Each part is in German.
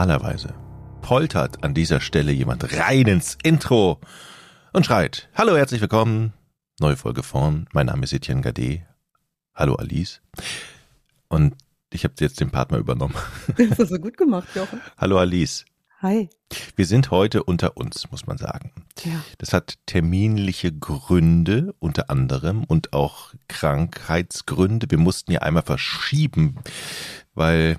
Normalerweise poltert an dieser Stelle jemand rein ins Intro und schreit, hallo, herzlich willkommen, neue Folge von, mein Name ist Etienne Gade, hallo Alice. Und ich habe jetzt den Partner übernommen. Das hast du gut gemacht, Jochen. Hallo Alice. Hi. Wir sind heute unter uns, muss man sagen. Ja. Das hat terminliche Gründe unter anderem und auch Krankheitsgründe. Wir mussten ja einmal verschieben, weil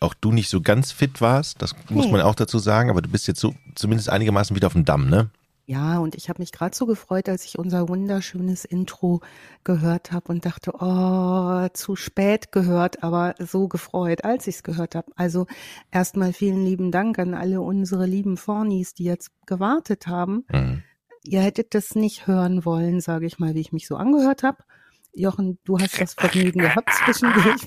auch du nicht so ganz fit warst. Das muss Nee. man auch dazu sagen. Aber du bist jetzt so zumindest einigermaßen wieder auf dem Damm, ne? Ja, und ich habe mich gerade so gefreut, als ich unser wunderschönes Intro gehört habe und dachte, oh, zu spät gehört, aber so gefreut, als ich es gehört habe. Also erstmal vielen lieben Dank an alle unsere lieben Fornis, die jetzt gewartet haben. Mhm. Ihr hättet das nicht hören wollen, sage ich mal, wie ich mich so angehört habe. Jochen, du hast das Vergnügen gehabt zwischendurch.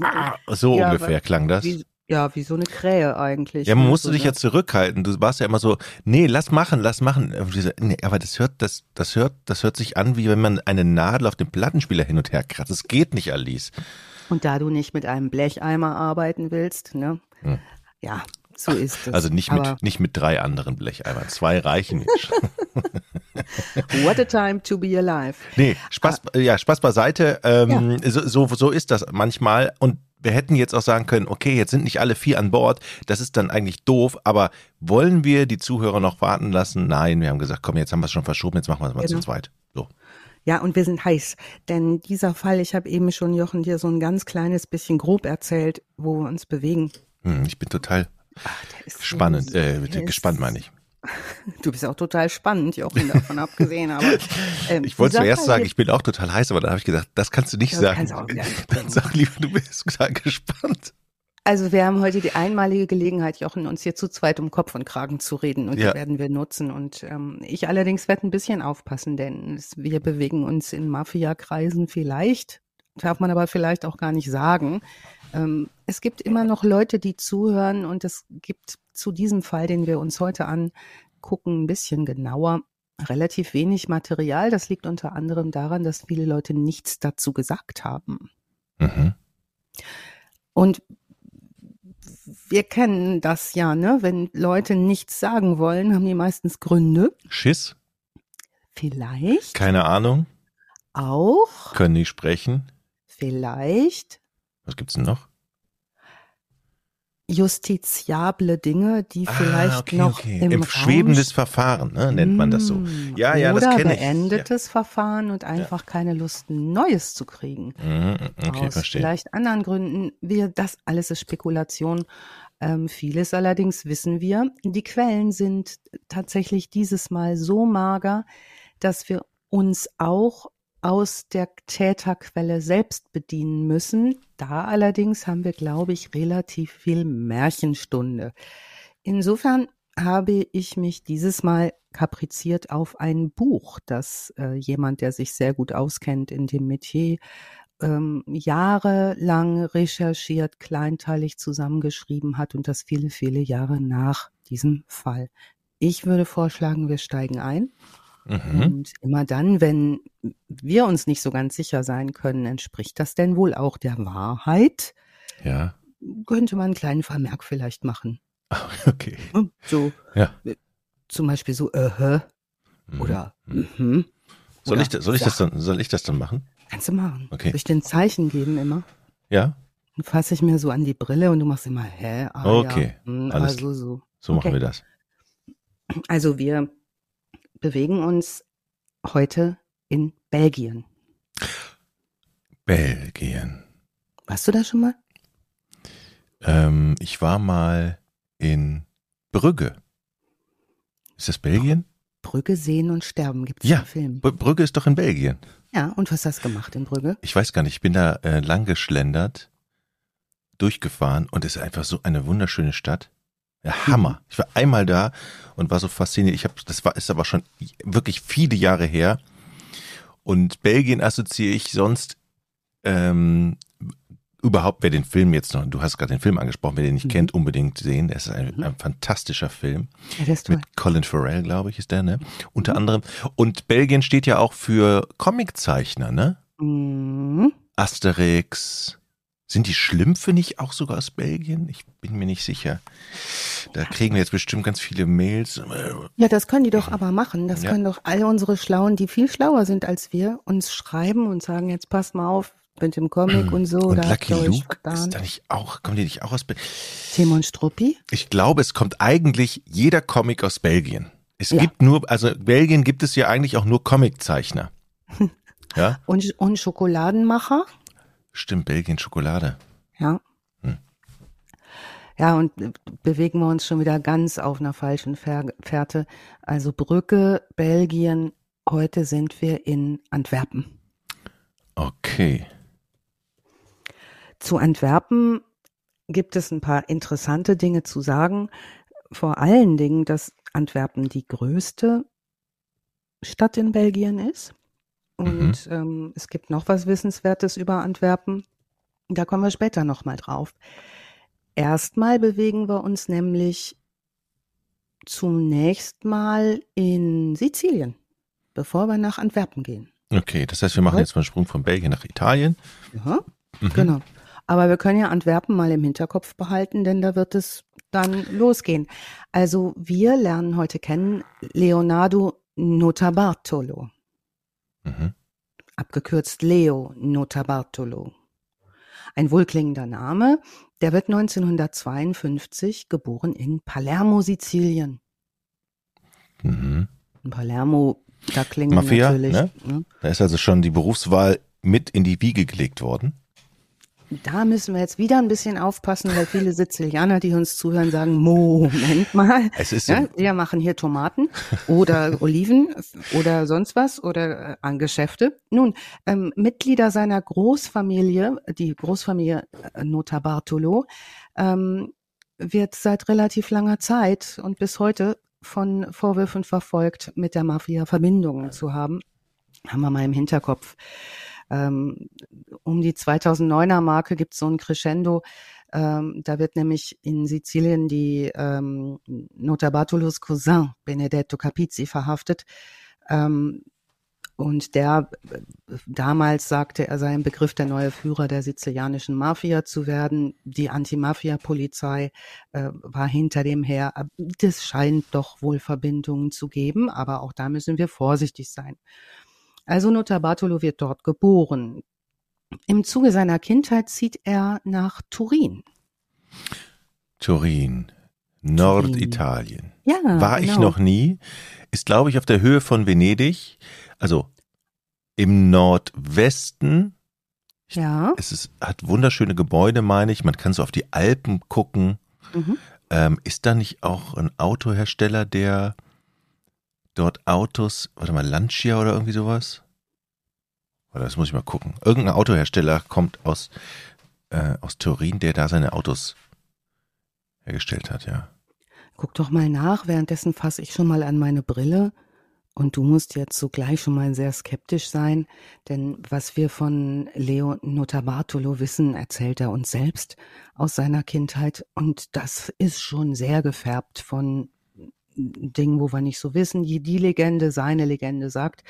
So Ja, ungefähr klang das. Wie, ja, wie so eine Krähe eigentlich. Ja, man ne? musste so dich ja zurückhalten. Du warst ja immer so, nee, lass machen, lass machen. So, Nee, aber das hört, das, das hört, das hört sich an, wie wenn man eine Nadel auf dem Plattenspieler hin und her kratzt. Das geht nicht, Alice. Und da du nicht mit einem Blecheimer arbeiten willst, ne? Hm. Ja, so ist es. Also nicht Aber mit, nicht mit drei anderen Blecheimern. Zwei reichen. what a time to be alive. nee, Spaß, ja, Spaß beiseite. Ähm, so, so, so ist das manchmal. Und wir hätten jetzt auch sagen können, okay, jetzt sind nicht alle vier an Bord. Das ist dann eigentlich doof. Aber wollen wir die Zuhörer noch warten lassen? Nein, wir haben gesagt, komm, jetzt haben wir es schon verschoben, jetzt machen wir es mal Genau. zu zweit. So. Ja, und wir sind heiß. Denn dieser Fall, ich habe eben schon Jochen dir so ein ganz kleines bisschen grob erzählt, wo wir uns bewegen. Hm, ich bin total Ach, ist so- spannend, äh, gespannt meine ich. Du bist auch total spannend, Jochen, davon abgesehen. Aber ähm, Ich wollte zuerst sagen, ich bin auch total heiß, aber dann habe ich gedacht, das kannst du nicht Das sagen. auch Dann sag lieber, du bist total gespannt. Also wir haben heute die einmalige Gelegenheit, Jochen, uns hier zu zweit um Kopf und Kragen zu reden und Ja. die werden wir nutzen. Und ähm, ich allerdings werde ein bisschen aufpassen, denn es, wir bewegen uns in Mafia-Kreisen vielleicht, darf man aber vielleicht auch gar nicht sagen. Ähm, es gibt immer noch Leute, die zuhören und es gibt zu diesem Fall, den wir uns heute angucken, ein bisschen genauer, relativ wenig Material. Das liegt unter anderem daran, dass viele Leute nichts dazu gesagt haben. Mhm. Und wir kennen das ja, ne? Wenn Leute nichts sagen wollen, haben die meistens Gründe. Schiss? Vielleicht Keine Ahnung. auch, Können nicht sprechen. vielleicht Was gibt's denn noch? justiziable Dinge, die vielleicht ah, okay, noch okay. im, Im schwebendes Verfahren, ne, nennt man das so. Mm, Ja, ja, das Oder kenne ich. beendetes Verfahren und einfach keine Lust, Neues zu kriegen. Mhm, okay, aus verstehe. vielleicht anderen Gründen. Wir, das alles ist Spekulation. Ähm, vieles allerdings wissen wir. Die Quellen sind tatsächlich dieses Mal so mager, dass wir uns auch aus der Täterquelle selbst bedienen müssen. Da allerdings haben wir, glaube ich, relativ viel Märchenstunde. Insofern habe ich mich dieses Mal kapriziert auf ein Buch, das äh, jemand, der sich sehr gut auskennt in dem Metier, ähm, jahrelang recherchiert, kleinteilig zusammengeschrieben hat und das viele, viele Jahre nach diesem Fall. Ich würde vorschlagen, wir steigen ein. Mhm. Und immer dann, wenn wir uns nicht so ganz sicher sein können, entspricht das denn wohl auch der Wahrheit, Ja. könnte man einen kleinen Vermerk vielleicht machen. Okay. Ne? So, Ja. äh, zum Beispiel so, äh, hä, Mhm. oder, Mhm. mhm. Soll Oder ich, soll ich das dann, soll ich das dann machen? Kannst du machen. Okay. Soll ich dir ein Zeichen geben immer? Ja? Dann fasse ich mir so an die Brille und du machst immer, hä? Ah, Okay, Ja. hm, alles Also so. So machen Okay. wir das. Also wir bewegen uns heute in Belgien. Belgien. Warst du da schon mal? Ähm, ich war mal in Brügge. Ist das Belgien? Brügge sehen und sterben gibt's Ja. im Film. Br- Brügge ist doch in Belgien. Ja, und was hast du gemacht in Brügge? Ich weiß gar nicht, ich bin da äh, lang geschlendert, durchgefahren und es ist einfach so eine wunderschöne Stadt. Ja, Hammer. Ich war einmal da und war so fasziniert. Ich habe, das war, ist aber schon wirklich viele Jahre her. Und Belgien assoziiere ich sonst ähm, überhaupt, wer den Film jetzt noch, du hast gerade den Film angesprochen, wer den nicht Mhm. kennt, unbedingt sehen. Der ist ein, ein fantastischer Film. Ja, das ist toll. Mit Colin Farrell, glaube ich, ist der, ne? Unter anderem. Und Belgien steht ja auch für Comiczeichner, ne? Mhm. Asterix, Sind die Schlümpfe nicht auch sogar aus Belgien? Ich bin mir nicht sicher. Da kriegen wir jetzt bestimmt ganz viele Mails. Ja, das können die doch aber machen. Das Ja. können doch all unsere Schlauen, die viel schlauer sind als wir, uns schreiben und sagen, jetzt passt mal auf mit dem Comic und so. Und da Lucky Luke ist da nicht auch, kommen die nicht auch aus Belgien? Timon Struppi? Ich glaube, es kommt eigentlich jeder Comic aus Belgien. Es Ja. gibt nur, also in Belgien gibt es ja eigentlich auch nur Comiczeichner. ja, Und, und Schokoladenmacher? Stimmt, Belgien Schokolade. Ja. Hm. Ja, und äh, bewegen wir uns schon wieder ganz auf einer falschen Fähr- Fährte. Also Brücke, Belgien, heute sind wir in Antwerpen. Okay. Zu Antwerpen gibt es ein paar interessante Dinge zu sagen. Vor allen Dingen, dass Antwerpen die größte Stadt in Belgien ist. Und ähm, es gibt noch was Wissenswertes über Antwerpen. Da kommen wir später nochmal drauf. Erstmal bewegen wir uns nämlich zunächst mal in Sizilien, bevor wir nach Antwerpen gehen. Okay, das heißt, wir machen Ja. jetzt mal einen Sprung von Belgien nach Italien. Ja, Mhm. genau. Aber wir können ja Antwerpen mal im Hinterkopf behalten, denn da wird es dann losgehen. Also wir lernen heute kennen Leonardo Notarbartolo, Mhm. abgekürzt Leo Notarbartolo. Ein wohlklingender Name. Der wird 1952 geboren in Palermo, Sizilien. Mhm. In Palermo, da klingen Mafia, natürlich. ne? ne? Da ist also schon die Berufswahl mit in die Wiege gelegt worden. Da müssen wir jetzt wieder ein bisschen aufpassen, weil viele Sizilianer, die uns zuhören, sagen, Moment mal, Es ist ja, wir machen hier Tomaten oder Oliven oder sonst was oder äh, an Geschäfte. Nun, ähm, Mitglieder seiner Großfamilie, die Großfamilie äh, Notarbartolo, ähm, wird seit relativ langer Zeit und bis heute von Vorwürfen verfolgt, mit der Mafia Verbindungen zu haben. Haben wir mal im Hinterkopf. Ähm, um die 2009er Marke gibt es so ein Crescendo. Ähm, da wird nämlich in Sizilien die ähm, Notarbartolos Cousin Benedetto Capizzi verhaftet. Ähm, und der damals sagte, er sei im Begriff, der neue Führer der sizilianischen Mafia zu werden. Die Anti-Mafia-Polizei äh, war hinter dem her. Das scheint doch wohl Verbindungen zu geben, aber auch da müssen wir vorsichtig sein. Also Notarbartolo wird dort geboren. Im Zuge seiner Kindheit zieht er nach Turin. Turin, Norditalien. Ja, War ich genau. noch nie. Ist, glaube ich, auf der Höhe von Venedig. Also im Nordwesten. Ja. Es ist, hat wunderschöne Gebäude, meine ich. Man kann so auf die Alpen gucken. Mhm. Ähm, ist da nicht auch ein Autohersteller, der dort Autos, warte mal, Lancia oder irgendwie sowas? Oder das muss ich mal gucken. Irgendein Autohersteller kommt aus, äh, aus Turin, der da seine Autos hergestellt hat, ja. Guck doch mal nach. Währenddessen fasse ich schon mal an meine Brille. Und du musst jetzt sogleich schon mal sehr skeptisch sein, denn was wir von Leo Notarbartolo wissen, erzählt er uns selbst aus seiner Kindheit. Und das ist schon sehr gefärbt von Dingen, wo wir nicht so wissen. Die, die Legende, seine Legende sagt,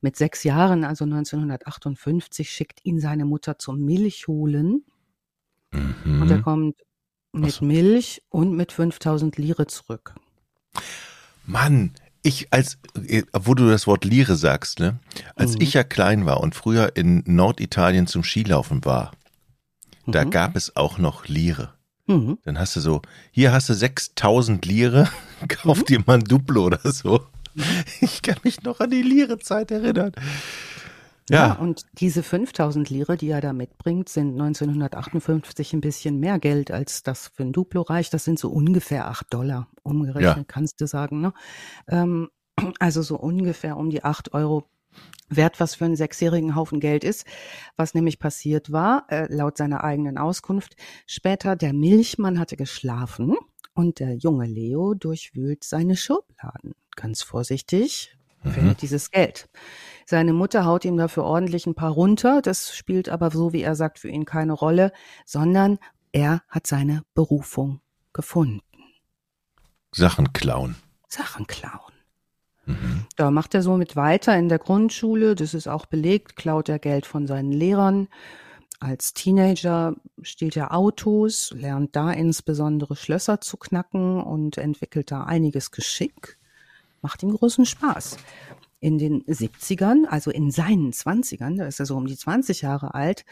mit sechs Jahren, also 1958, schickt ihn seine Mutter zum Milchholen. Mhm. Und er kommt mit so. Milch und mit 5000 Lire zurück. Mann, ich als, äh, wo du das Wort Lire sagst, ne? Als Mhm. ich ja klein war und früher in Norditalien zum Skilaufen war, da Mhm. gab es auch noch Lire. Mhm. Dann hast du so, hier hast du 6000 Lire, kauf Mhm. dir mal ein Duplo oder so. Ich kann mich noch an die Lire-Zeit erinnern. Ja. Ja, und diese 5000 Lire, die er da mitbringt, sind 1958 ein bisschen mehr Geld, als das für ein Duplo reicht. Das sind so ungefähr 8 Dollar umgerechnet, Ja. kannst du sagen. Ne? Ähm, also so ungefähr um die 8 Euro wert, was für einen sechsjährigen Haufen Geld ist. Was nämlich passiert war, äh, laut seiner eigenen Auskunft, später der Milchmann hatte geschlafen und der junge Leo durchwühlt seine Schubladen. Ganz vorsichtig, findet dieses Geld. Seine Mutter haut ihm dafür ordentlich ein paar runter. Das spielt aber so, wie er sagt, für ihn keine Rolle, sondern er hat seine Berufung gefunden. Sachen klauen. Sachen klauen. Da macht er so mit weiter in der Grundschule. Das ist auch belegt. Klaut er Geld von seinen Lehrern. als Teenager stiehlt er Autos, lernt da insbesondere Schlösser zu knacken und entwickelt da einiges Geschick. Macht ihm großen Spaß. In den 70ern, also in seinen 20ern, da ist er so um die 20 Jahre alt,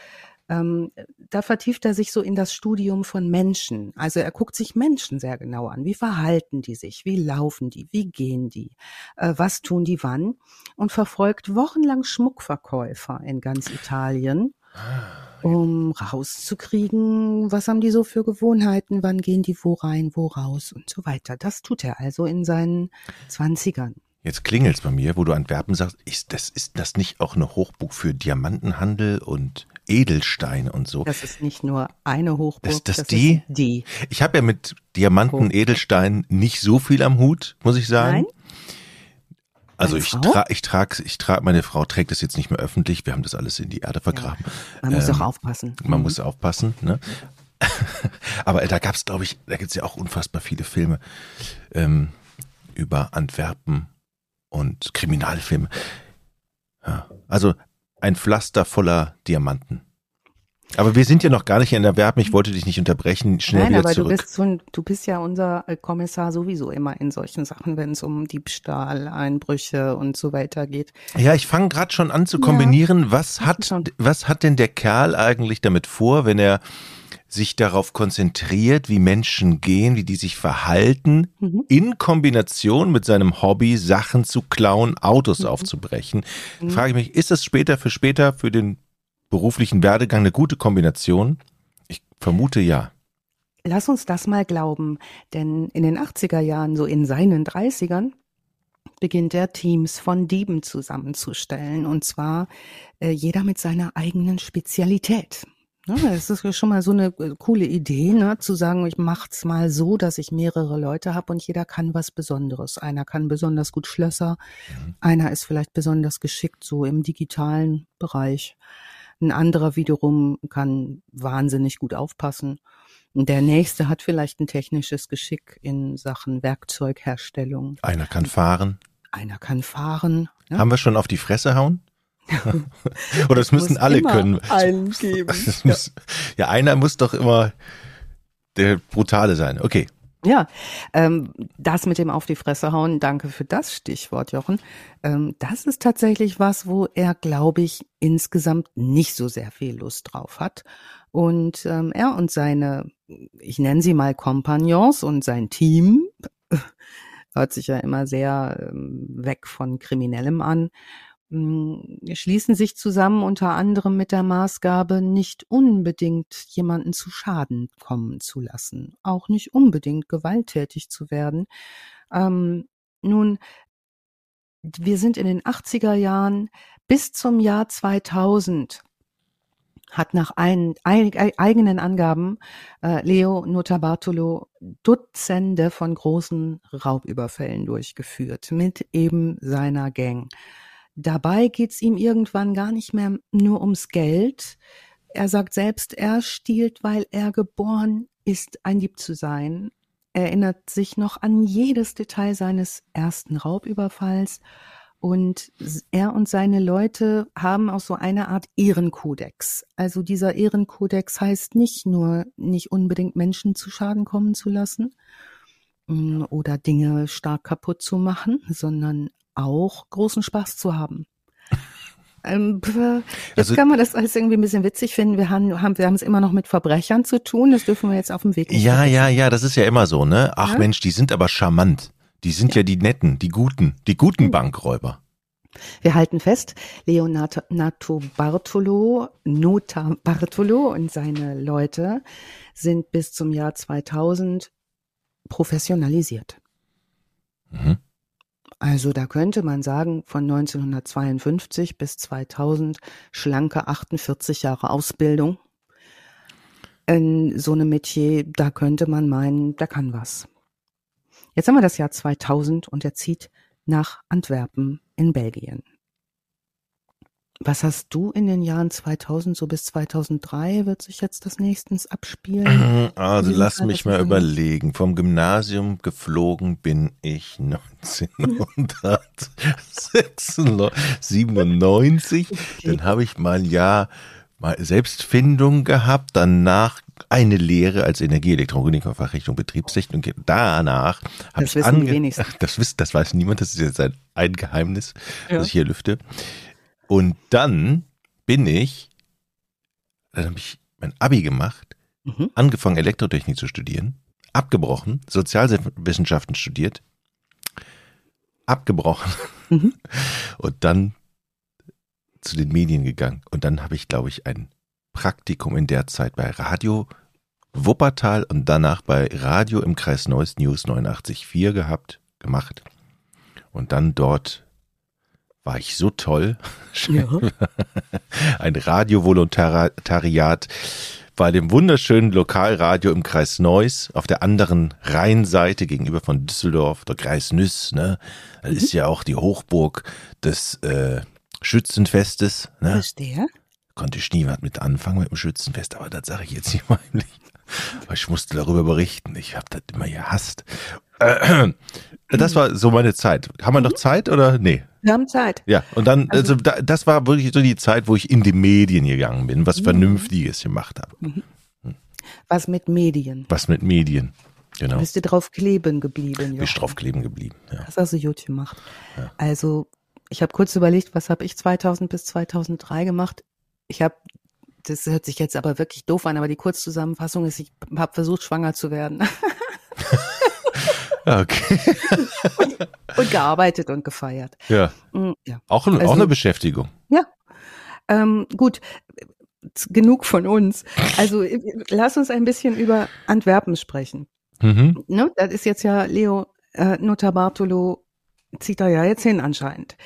ähm, da vertieft er sich so in das Studium von Menschen. Also er guckt sich Menschen sehr genau an. Wie verhalten die sich? Wie laufen die? Wie gehen die? Äh, was tun die wann? Und verfolgt wochenlang Schmuckverkäufer in ganz Italien, um rauszukriegen, was haben die so für Gewohnheiten? Wann gehen die wo rein, wo raus und so weiter. Das tut er also in seinen Zwanzigern. Jetzt klingelt's bei mir, wo du Antwerpen sagst, ist das, ist das nicht auch eine Hochburg für Diamantenhandel und Edelsteine und so? Das ist nicht nur eine Hochburg. Ist das, das die? Ist die. Ich habe ja mit Diamanten, Hochburg. Edelsteinen nicht so viel am Hut, muss ich sagen. Nein? Also ich trage, ich trage, ich trage, meine Frau trägt das jetzt nicht mehr öffentlich. Wir haben das alles in die Erde vergraben. Ja, man ähm, muss auch aufpassen. Man mhm. muss aufpassen. Ne? Aber da gab's, glaube ich, da gibt's ja auch unfassbar viele Filme ähm, über Antwerpen und Kriminalfilme. Ja, also ein Pflaster voller Diamanten. Aber wir sind ja noch gar nicht in der Werbung. Ich wollte dich nicht unterbrechen. Schnell Nein, wieder aber zurück. Du bist, so du bist ja unser Kommissar sowieso immer in solchen Sachen, wenn es um Diebstahl, Einbrüche und so weiter geht. Ja, ich fange gerade schon an zu kombinieren. Ja, was hat, was hat denn der Kerl eigentlich damit vor, wenn er sich darauf konzentriert, wie Menschen gehen, wie die sich verhalten, mhm. in Kombination mit seinem Hobby, Sachen zu klauen, Autos mhm. aufzubrechen. Mhm. Frage ich mich, ist das später für später für den beruflichen Werdegang eine gute Kombination? Ich vermute ja. Lass uns das mal glauben, denn in den 80er Jahren, so in seinen 30ern, beginnt er Teams von Dieben zusammenzustellen und zwar äh, jeder mit seiner eigenen Spezialität. Ja, das ist schon mal so eine äh, coole Idee, ne? zu sagen, ich mach's mal so, dass ich mehrere Leute habe und jeder kann was Besonderes. Einer kann besonders gut Schlösser, mhm. einer ist vielleicht besonders geschickt so im digitalen Bereich. Ein anderer wiederum kann wahnsinnig gut aufpassen. Der nächste hat vielleicht ein technisches Geschick in Sachen Werkzeugherstellung. Einer kann fahren. Einer kann fahren. Ja? Haben wir schon auf die Fresse hauen? Oder es müssen alle können. Einen geben. Muss, ja. einer muss doch immer der Brutale sein. Okay. Ja, ähm, das mit dem auf die Fresse hauen, danke für das Stichwort, Jochen. Ähm, das ist tatsächlich was, wo er, glaube ich, insgesamt nicht so sehr viel Lust drauf hat. Und ähm, er und seine, ich nenne sie mal Kompagnons und sein Team, hört sich ja immer sehr ähm, weg von Kriminellem an, schließen sich zusammen unter anderem mit der Maßgabe, nicht unbedingt jemanden zu Schaden kommen zu lassen, auch nicht unbedingt gewalttätig zu werden. Ähm, nun, wir sind in den 80er Jahren bis zum Jahr 2000 hat nach ein, ein, eigenen Angaben äh, Leo Notarbartolo Dutzende von großen Raubüberfällen durchgeführt mit eben seiner Gang. Dabei geht's ihm irgendwann gar nicht mehr nur ums Geld. Er sagt selbst, er stiehlt, weil er geboren ist, ein Dieb zu sein. Er erinnert sich noch an jedes Detail seines ersten Raubüberfalls. Und er und seine Leute haben auch so eine Art Ehrenkodex. Also dieser Ehrenkodex heißt nicht nur, nicht unbedingt Menschen zu Schaden kommen zu lassen mm, oder Dinge stark kaputt zu machen, sondern auch großen Spaß zu haben. Ähm, jetzt also, kann man das alles irgendwie ein bisschen witzig finden. Wir haben, haben, wir haben es immer noch mit Verbrechern zu tun. Das dürfen wir jetzt auf dem Weg. Ja, ja, ja, das ist ja immer so, ne? Ach ja? Mensch, die sind aber charmant. Die sind ja. ja die netten, die guten, die guten Bankräuber. Wir halten fest, Leonardo Bartolo, Nota Bartolo und seine Leute sind bis zum Jahr 2000 professionalisiert. Mhm. Also da könnte man sagen, von 1952 bis 2000 schlanke 48 Jahre Ausbildung. In so einem Metier, da könnte man meinen, da kann was. Jetzt haben wir das Jahr 2000 und er zieht nach Antwerpen in Belgien. Was hast du in den Jahren 2000 so bis 2003 wird sich jetzt das nächstens abspielen? Also lass mich mal überlegen. Vom Gymnasium geflogen bin ich 1997. Okay. Dann habe ich mal ein Jahr mal Selbstfindung gehabt, danach eine Lehre als Energieelektroniker Fachrichtung Betriebstechnik. Danach habe ich wissen die ange wenigsten. das, wisst, das weiß niemand, das ist jetzt ein, ein Geheimnis, Ja. das ich hier lüfte. Und dann bin ich, dann habe ich mein Abi gemacht, Mhm. angefangen Elektrotechnik zu studieren, abgebrochen, Sozialwissenschaften studiert, abgebrochen Mhm. und dann zu den Medien gegangen. Und dann habe ich, glaube ich, ein Praktikum in der Zeit bei Radio Wuppertal und danach bei Radio im Kreis Neuss News 89.4 gehabt, gemacht. Und dann dort war ich so toll. Ja. Ein Radiovolontariat bei dem wunderschönen Lokalradio im Kreis Neuss auf der anderen Rheinseite gegenüber von Düsseldorf, der Kreis Nüss, ne? Das ist ja auch die Hochburg des äh, Schützenfestes, ne? Verstehe. Konnte ich nie was mit anfangen mit dem Schützenfest, aber das sage ich jetzt nicht heimlich. Aber ich musste darüber berichten. Ich habe das immer gehasst. Äh, Das war so meine Zeit. Haben wir noch Zeit oder? Nee. Wir haben Zeit. Ja, und dann, also, Also- da, das war wirklich so die Zeit, wo ich in die Medien gegangen bin, was Vernünftiges gemacht habe. Was mit Medien? Was mit Medien. Genau. Bist du drauf kleben geblieben? Bist Jochen? drauf kleben geblieben. Ja. Das hast du gut gemacht. Also, ich habe kurz überlegt, was habe ich 2000 bis 2003 gemacht? Ich habe, das hört sich jetzt aber wirklich doof an, aber die Kurzzusammenfassung ist, ich habe versucht, schwanger zu werden Okay. und gearbeitet und gefeiert. Ja. Mm, Ja. Auch, ein, auch Also- eine Beschäftigung. Ähm, gut, genug von uns. Also äh, lass uns ein bisschen über Antwerpen sprechen. Mhm. Ne? Das ist jetzt ja Leo äh, Notarbartolo zieht da ja jetzt hin anscheinend.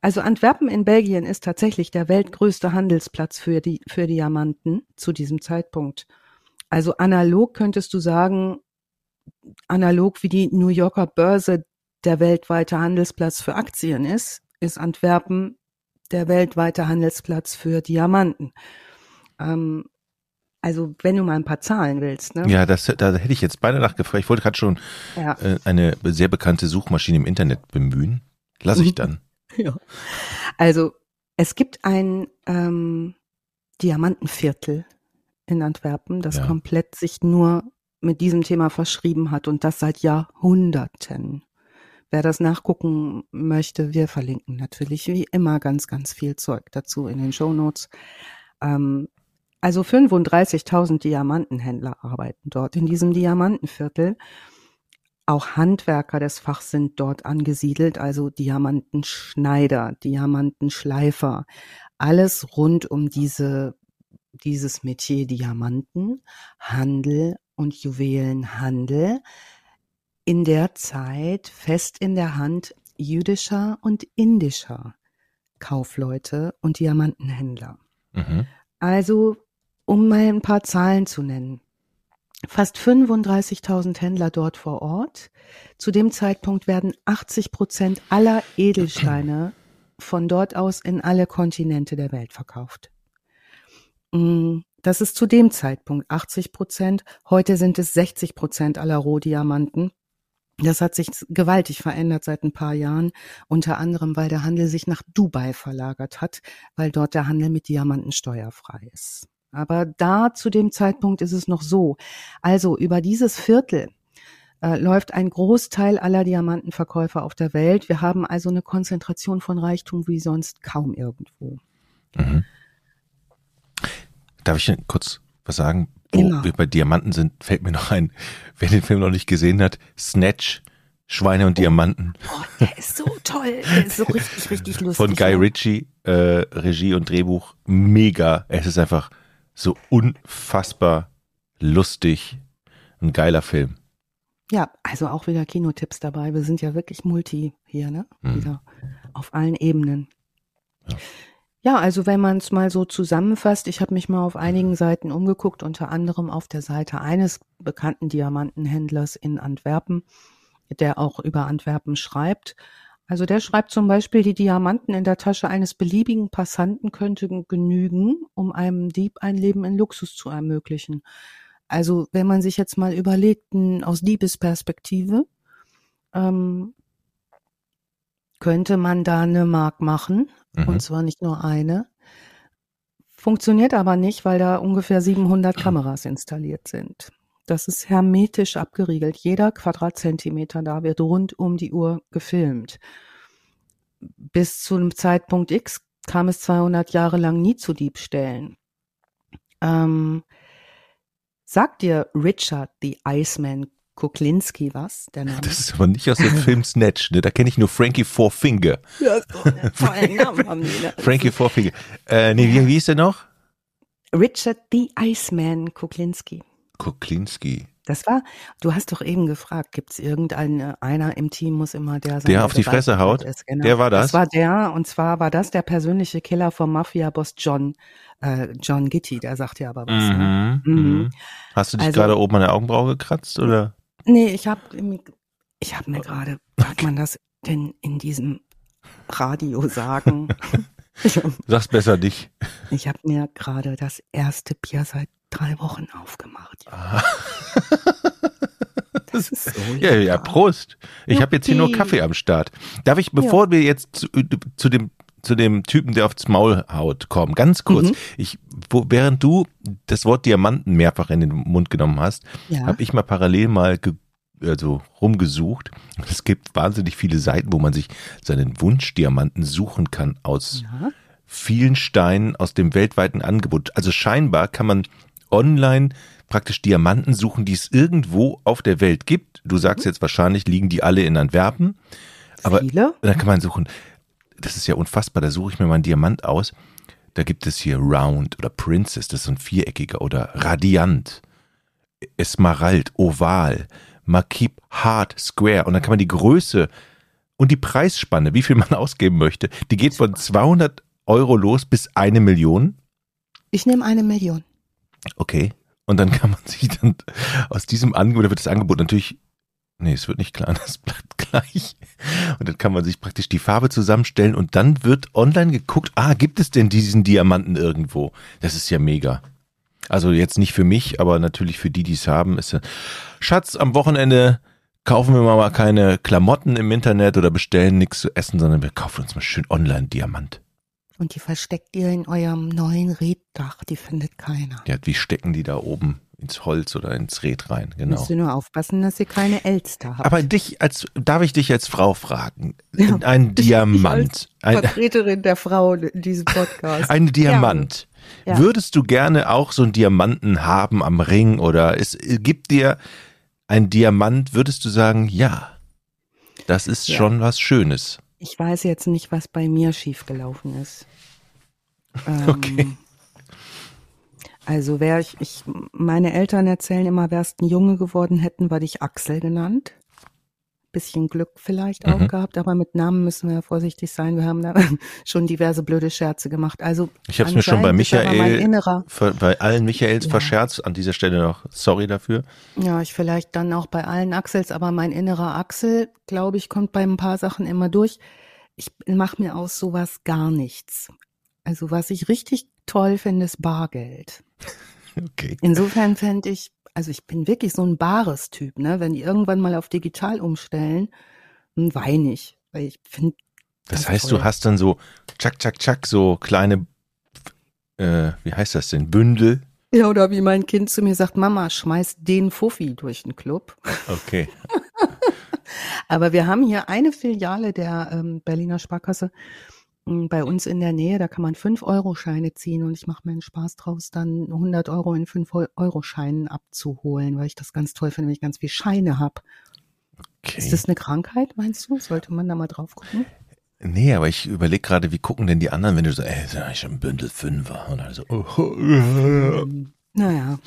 Also Antwerpen in Belgien ist tatsächlich der weltgrößte Handelsplatz für die für Diamanten zu diesem Zeitpunkt. Also analog könntest du sagen, analog wie die New Yorker Börse der weltweite Handelsplatz für Aktien ist, ist Antwerpen der weltweite Handelsplatz für Diamanten. Ähm, also wenn du mal ein paar Zahlen willst, ne? Ja, das, da hätte ich jetzt beide nachgefragt. Ich wollte gerade schon Ja. äh, eine sehr bekannte Suchmaschine im Internet bemühen. Lass ich Mhm. dann. Ja. Also es gibt ein ähm, Diamantenviertel in Antwerpen, das Ja. komplett sich nur mit diesem Thema verschrieben hat und das seit Jahrhunderten. Wer das nachgucken möchte, wir verlinken natürlich wie immer ganz, ganz viel Zeug dazu in den Shownotes. Ähm, also 35.000 Diamantenhändler arbeiten dort in diesem Diamantenviertel. Auch Handwerker des Fachs sind dort angesiedelt, also Diamantenschneider, Diamantenschleifer, alles rund um diese, dieses Metier Diamanten, Handel und Juwelenhandel. In der Zeit fest in der Hand jüdischer und indischer Kaufleute und Diamantenhändler. Mhm. Also, um mal ein paar Zahlen zu nennen. Fast 35.000 Händler dort vor Ort. Zu dem Zeitpunkt werden 80 Prozent aller Edelsteine von dort aus in alle Kontinente der Welt verkauft. Mm, Das ist zu dem Zeitpunkt 80 Prozent. Heute sind es 60 Prozent aller Rohdiamanten. Das hat sich gewaltig verändert seit ein paar Jahren, unter anderem, weil der Handel sich nach Dubai verlagert hat, weil dort der Handel mit Diamanten steuerfrei ist. Aber da zu dem Zeitpunkt ist es noch so. Also über dieses Viertel äh, läuft ein Großteil aller Diamantenverkäufer auf der Welt. Wir haben also eine Konzentration von Reichtum wie sonst kaum irgendwo. Mhm. Darf ich kurz was sagen? Wo Immer. wir bei Diamanten sind, fällt mir noch ein, wer den Film noch nicht gesehen hat, Snatch, Schweine und Diamanten Oh, der ist so toll. Der ist so richtig, richtig lustig. von Guy ja. Ritchie, äh, Regie und Drehbuch, mega. Es ist einfach so unfassbar lustig, ein geiler Film. Ja, also auch wieder Kinotipps dabei. Wir sind ja wirklich Multi hier, ne? Mhm. Wieder auf allen Ebenen. Ja. Ja, also wenn man es mal so zusammenfasst, ich habe mich mal auf einigen Seiten umgeguckt, unter anderem auf der Seite eines bekannten Diamantenhändlers in Antwerpen, der auch über Antwerpen schreibt. Also der schreibt zum Beispiel, die Diamanten in der Tasche eines beliebigen Passanten könnten genügen, um einem Dieb ein Leben in Luxus zu ermöglichen. Also wenn man sich jetzt mal überlegt, aus Diebesperspektive, ähm, könnte man da eine Mark machen, Mhm. und zwar nicht nur eine, Funktioniert aber nicht, weil da ungefähr 700 Kameras installiert sind. Das ist hermetisch abgeriegelt. Jeder Quadratzentimeter da wird rund um die Uhr gefilmt. Bis zu einem Zeitpunkt X kam es 200 Jahre lang nie zu Diebstählen. Ähm, sagt dir Richard the Iceman Kuklinski was? Der Name? Das ist aber nicht aus dem Film Snatch, ne? Da kenne ich nur Frankie Four Finger. Ja, tollen Namen haben die. Ne? Frankie Four Finger. Äh, nee, wie, wie ist der noch? Richard the Iceman Kuklinski. Kuklinski. Das war, du hast doch eben gefragt, gibt es irgendeinen, einer im Team muss immer der sein, Der auf die Fresse haut? Ist, genau. Der war das? Das war der, und zwar war das der persönliche Killer vom Mafia-Boss John, äh, John Gitti, der sagt ja aber was. Ne? Mhm. Mhm. Mhm. Hast du dich Also- gerade oben an der Augenbraue gekratzt oder? Nee, ich habe ich hab mir gerade, darf man das denn in diesem Radio sagen? habe Sag's besser nicht. ich hab mir gerade das erste Bier seit drei Wochen aufgemacht. Ah. Das ist so Ja, ja. Prost. Ich habe jetzt hier nur. Kaffee am Start. Darf ich, bevor wir jetzt zu, zu dem zu dem Typen, der aufs Maul haut, kommen, ganz kurz. Mhm. Ich, wo, während du das Wort Diamanten mehrfach in den Mund genommen hast, Ja. habe ich mal parallel mal ge, also rumgesucht. Es gibt wahnsinnig viele Seiten, wo man sich seinen Wunschdiamanten suchen kann aus ja. vielen Steinen aus dem weltweiten Angebot. Also scheinbar kann man online praktisch Diamanten suchen, die es irgendwo auf der Welt gibt. Du sagst jetzt wahrscheinlich, liegen die alle in Antwerpen. Aber Viele? da kann man suchen. Das ist ja unfassbar. Da suche ich mir mal einen Diamant aus. Da gibt es hier Round oder Princess, das ist so ein viereckiger oder Radiant, Esmerald, Oval, Makib, Hard, Square. Und dann kann man die Größe und die Preisspanne, wie viel man ausgeben möchte, die geht von 200 Euro los bis eine Million. Ich nehme eine Million. Okay. Und dann kann man sich dann aus diesem Angebot, da wird das Angebot natürlich, nee, es wird nicht klar, das bleibt gleich. Und dann kann man sich praktisch die Farbe zusammenstellen und dann wird online geguckt, ah, gibt es denn diesen Diamanten irgendwo? Das ist ja mega. Also jetzt nicht für mich, aber natürlich für die, die es haben, ist ja, Schatz, am Wochenende kaufen wir mal keine Klamotten im Internet oder bestellen nichts zu essen, sondern wir kaufen uns mal schön online Diamant. Und die versteckt ihr in eurem neuen Reddach. Die findet keiner. Ja, wie stecken die da oben ins Holz oder ins Red rein? Genau. Müsst ihr nur aufpassen, dass ihr keine Elster habt. Aber dich als, darf ich dich als Frau fragen? Ja, Ein Diamant. Ein, Vertreterin der Frau in diesem Podcast. ein Diamant. Ja. Würdest du gerne auch so einen Diamanten haben am Ring oder es gibt dir ein Diamant, würdest du sagen, ja, das ist Ja. schon was Schönes. Ich weiß jetzt nicht, was bei mir schiefgelaufen ist. Ähm, Okay. Also wäre ich, ich, meine Eltern erzählen immer, wärst ein Junge geworden, hätten wir dich Axel genannt. Bisschen Glück vielleicht auch Mhm. gehabt, aber mit Namen müssen wir ja vorsichtig sein. Wir haben da schon diverse blöde Scherze gemacht. Also Ich habe es mir schon bei Michael, für, bei allen Michaels Ja. verscherzt. An dieser Stelle noch sorry dafür. ja, ich vielleicht dann auch bei allen Axels, aber mein innerer Axel, glaube ich, kommt bei ein paar Sachen immer durch. Ich mache mir aus sowas gar nichts. Also was ich richtig toll finde, ist Bargeld. Okay. Insofern fände ich, also ich bin wirklich so ein bares Typ, ne? Wenn die irgendwann mal auf digital umstellen, dann weine ich. Weil ich finde, Das Ganz heißt, toll. du hast dann so, tschak, tschak, tschak, so kleine, äh, wie heißt das denn, Bündel? ja, oder wie mein Kind zu mir sagt, Mama, schmeiß den Fuffi durch den Club. Okay. Aber wir haben hier eine Filiale der ähm, Berliner Sparkasse bei uns in der Nähe, da kann man 5-Euro-Scheine ziehen und ich mache mir einen Spaß draus, dann 100 Euro in 5-Euro-Scheinen abzuholen, weil ich das ganz toll finde, wenn ich ganz viel Scheine habe. okay. Ist das eine Krankheit, meinst du? Sollte man da mal drauf gucken? Nee, aber ich überlege gerade, wie gucken denn die anderen, wenn du so, ey, ich schon Bündel Fünfer und also, oh, Ähm, Naja.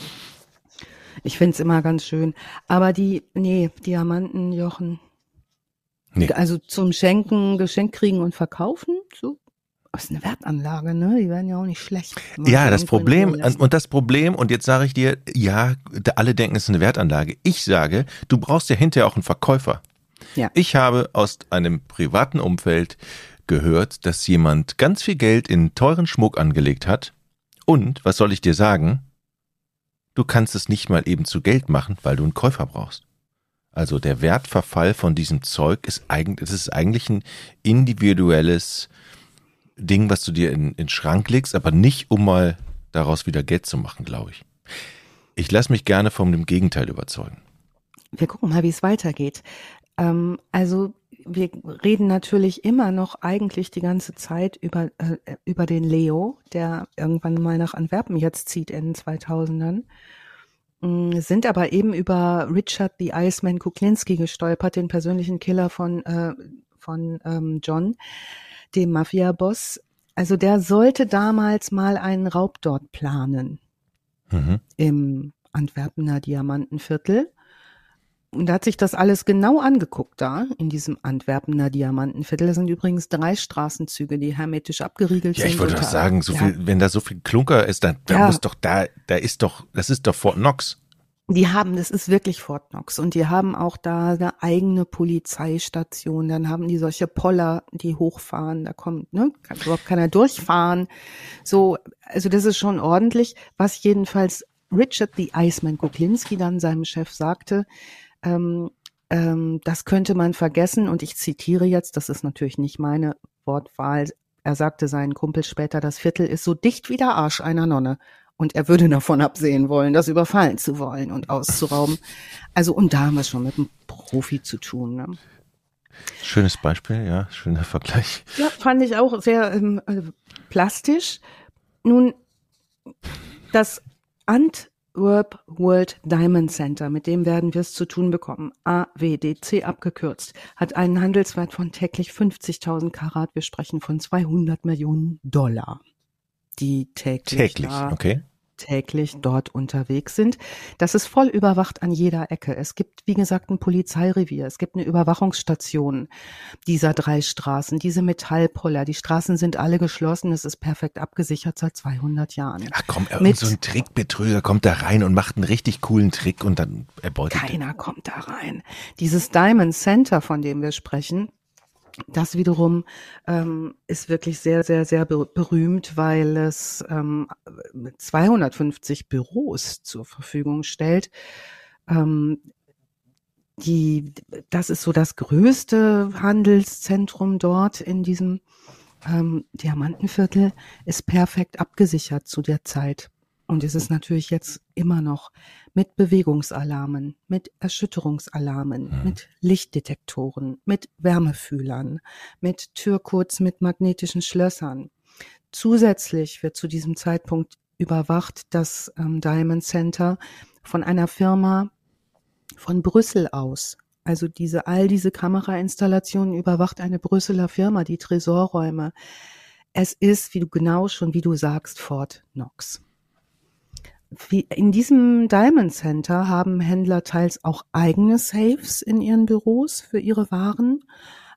Ich find's immer ganz schön. Aber die, nee, Diamanten, Jochen. Nee. Also zum Schenken, Geschenk kriegen und verkaufen, so. Das ist eine Wertanlage, ne? Die werden ja auch nicht schlecht. Ja, das Problem, und das Problem, und jetzt sage ich dir, ja, alle denken, es ist eine Wertanlage. Ich sage, du brauchst ja hinterher auch einen Verkäufer. Ja. Ich habe aus einem privaten Umfeld gehört, dass jemand ganz viel Geld in teuren Schmuck angelegt hat. Und, was soll ich dir sagen? Du kannst es nicht mal eben zu Geld machen, weil du einen Käufer brauchst. Also der Wertverfall von diesem Zeug ist eigentlich, ist eigentlich ein individuelles Ding, was du dir in, in den Schrank legst, aber nicht, um mal daraus wieder Geld zu machen, glaube ich. Ich lasse mich gerne von dem Gegenteil überzeugen. Wir gucken mal, wie es weitergeht. Ähm, also wir reden natürlich immer noch eigentlich die ganze Zeit über, äh, über den Leo, der irgendwann mal nach Antwerpen jetzt zieht in den 2000ern. Mm, sind aber eben über Richard the Iceman Kuklinski gestolpert, den persönlichen Killer von, äh, von ähm, John, dem Mafia-Boss. Also der sollte damals mal einen Raub dort planen mhm. im Antwerpener Diamantenviertel und hat sich das alles genau angeguckt da in diesem Antwerpener Diamantenviertel. Das sind übrigens drei Straßenzüge, die hermetisch abgeriegelt ja, sind. Ja, ich wollte doch sagen, so ja. viel, wenn da so viel Klunker ist, dann da ja. muss doch da, da ist doch, das ist doch Fort Knox. Die haben, das ist wirklich Fort Knox und die haben auch da eine eigene Polizeistation. Dann haben die solche Poller, die hochfahren. Da kommt, ne, kann überhaupt keiner durchfahren. So, also das ist schon ordentlich. Was jedenfalls Richard the Iceman Kuklinski dann seinem Chef sagte, ähm, ähm, das könnte man vergessen. Und ich zitiere jetzt, das ist natürlich nicht meine Wortwahl. Er sagte seinen Kumpel später, das Viertel ist so dicht wie der Arsch einer Nonne. Und er würde davon absehen wollen, das überfallen zu wollen und auszurauben. Also, und da haben wir es schon mit einem Profi zu tun. Ne? Schönes Beispiel, ja, schöner Vergleich. Ja, fand ich auch sehr ähm, äh, plastisch. Nun, das Ant Antwerp World Diamond Center, mit dem werden wir es zu tun bekommen, AWDC abgekürzt, hat einen Handelswert von täglich 50.000 Karat. Wir sprechen von 200 Millionen Dollar, die täglich, täglich okay täglich dort unterwegs sind. Das ist voll überwacht an jeder Ecke. Es gibt, wie gesagt, ein Polizeirevier. Es gibt eine Überwachungsstation dieser drei Straßen, diese Metallpoller. Die Straßen sind alle geschlossen. Es ist perfekt abgesichert seit 200 Jahren. Ach komm, irgend so ein Trickbetrüger kommt da rein und macht einen richtig coolen Trick und dann erbeutet Keiner den. kommt da rein. Dieses Diamond Center, von dem wir sprechen, das wiederum ähm, ist wirklich sehr, sehr, sehr berühmt, weil es ähm, 250 Büros zur Verfügung stellt. Ähm, die, das ist so das größte Handelszentrum dort in diesem ähm, Diamantenviertel, ist perfekt abgesichert zu der Zeit. Und es ist natürlich jetzt immer noch mit Bewegungsalarmen, mit Erschütterungsalarmen, mhm. mit Lichtdetektoren, mit Wärmefühlern, mit Türcodes, mit magnetischen Schlössern. Zusätzlich wird zu diesem Zeitpunkt überwacht das ähm, Diamond Center von einer Firma von Brüssel aus. Also diese, all diese Kamerainstallationen überwacht eine Brüsseler Firma, die Tresorräume. Es ist, wie du genau schon, wie du sagst, Fort Knox in diesem Diamond Center haben Händler teils auch eigene Safes in ihren Büros für ihre Waren,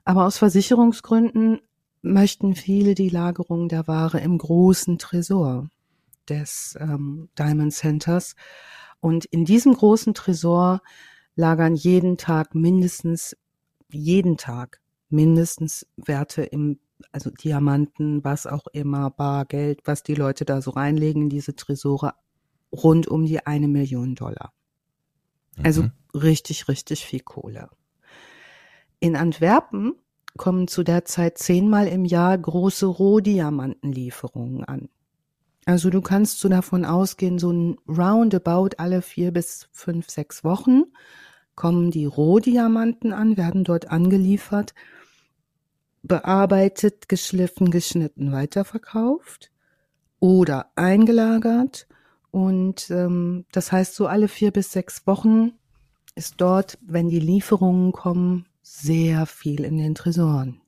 aber aus Versicherungsgründen möchten viele die Lagerung der Ware im großen Tresor des ähm, Diamond Centers. Und in diesem großen Tresor lagern jeden Tag mindestens, jeden Tag mindestens Werte im, also Diamanten, was auch immer, Bargeld, was die Leute da so reinlegen in diese Tresore rund um die eine Million Dollar. Also mhm. richtig, richtig viel Kohle. In Antwerpen kommen zu der Zeit zehnmal im Jahr große Rohdiamantenlieferungen an. Also du kannst so davon ausgehen, so ein Roundabout alle vier bis fünf, sechs Wochen kommen die Rohdiamanten an, werden dort angeliefert, bearbeitet, geschliffen, geschnitten, weiterverkauft oder eingelagert und ähm, das heißt, so alle vier bis sechs Wochen ist dort, wenn die Lieferungen kommen, sehr viel in den Tresoren.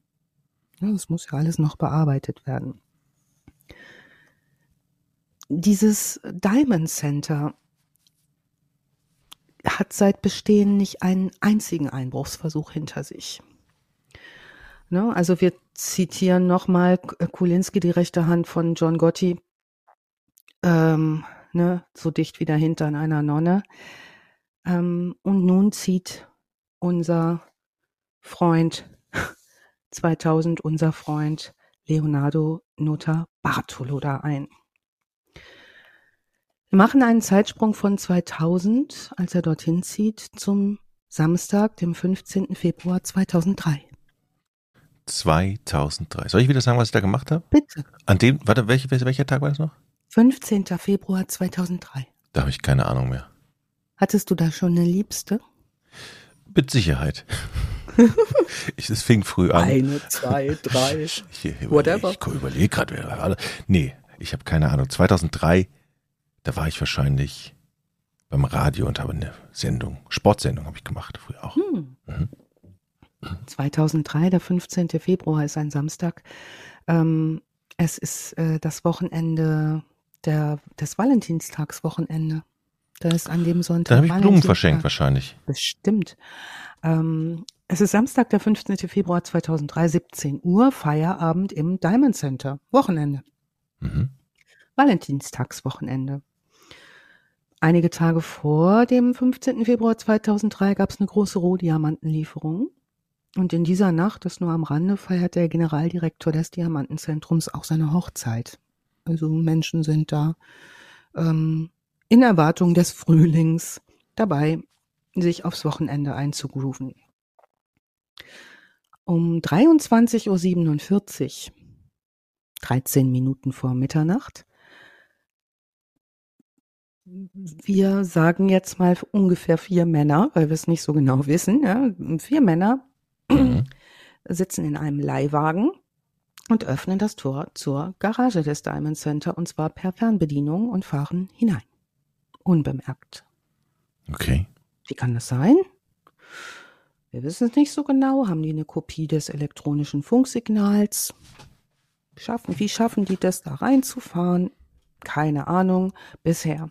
Ja, das muss ja alles noch bearbeitet werden. Dieses Diamond Center hat seit Bestehen nicht einen einzigen Einbruchsversuch hinter sich. Ne? Also wir zitieren nochmal Kulinski, die rechte Hand von John Gotti. Ähm, ne, so dicht wie dahinter an einer Nonne. Ähm, und nun zieht unser Freund 2000, unser Freund Leonardo Nota Bartolo da ein. Wir machen einen Zeitsprung von 2000, als er dorthin zieht, zum Samstag, dem 15. Februar 2003. 2003. Soll ich wieder sagen, was ich da gemacht habe? Bitte. An dem, warte, welche, welcher Tag war das noch? 15. Februar 2003. Da habe ich keine Ahnung mehr. Hattest du da schon eine Liebste? Mit Sicherheit. ich, es fing früh an. Eine, zwei, drei. Ich, ich Whatever. überlege überleg gerade, wer alle. Nee, ich habe keine Ahnung. 2003, da war ich wahrscheinlich beim Radio und habe eine Sendung, Sportsendung habe ich gemacht, früher auch. Hm. Mhm. 2003, der 15. Februar ist ein Samstag. Ähm, es ist äh, das Wochenende der, des Valentinstagswochenende. Da ist an dem Sonntag. Dann habe ich Blumen verschenkt wahrscheinlich. Bestimmt. Ähm, es ist Samstag, der 15. Februar 2003, 17 Uhr, Feierabend im Diamond Center. Wochenende. Mhm. Valentinstagswochenende. Einige Tage vor dem 15. Februar 2003 gab es eine große Rohdiamantenlieferung. Und in dieser Nacht, das nur am Rande, feiert der Generaldirektor des Diamantenzentrums auch seine Hochzeit. Also Menschen sind da ähm, in Erwartung des Frühlings dabei, sich aufs Wochenende einzugrooven. Um 23.47 Uhr, 13 Minuten vor Mitternacht, wir sagen jetzt mal ungefähr vier Männer, weil wir es nicht so genau wissen. Ja? Vier Männer Mhm. sitzen in einem Leihwagen und öffnen das Tor zur Garage des Diamond Center und zwar per Fernbedienung und fahren hinein. Unbemerkt. Okay. Wie kann das sein? Wir wissen es nicht so genau. Haben die eine Kopie des elektronischen Funksignals? Schaffen, wie schaffen die das, da reinzufahren? Keine Ahnung bisher.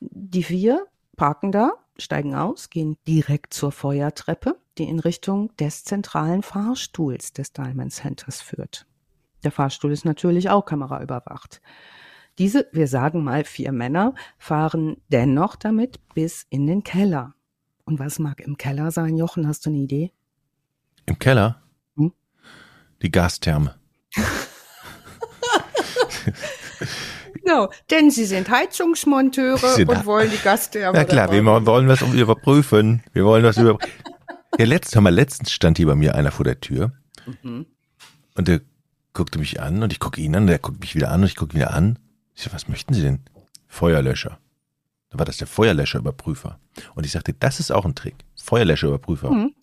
Die vier parken da, steigen aus, gehen direkt zur Feuertreppe, die in Richtung des zentralen Fahrstuhls des Diamond Centers führt. Der Fahrstuhl ist natürlich auch kameraüberwacht. Diese, wir sagen mal vier Männer, fahren dennoch damit bis in den Keller. Und was mag im Keller sein, Jochen? Hast du eine Idee? Im Keller? Hm? Die Gastherme. Genau, denn sie sind Heizungsmonteure Sie sind- und wollen die Gastherme. Ja klar, wir wollen was überprüfen. Wir wollen was überprüfen. Ja, letztens, mal, letztens stand hier bei mir einer vor der Tür Mhm. und der guckte mich an und ich gucke ihn an, der guckt mich wieder an und ich gucke ihn wieder an. Ich so, was möchten Sie denn? Feuerlöscher. Da war das der Feuerlöscherüberprüfer. Und ich sagte, das ist auch ein Trick. Feuerlöscherüberprüfer. Mhm.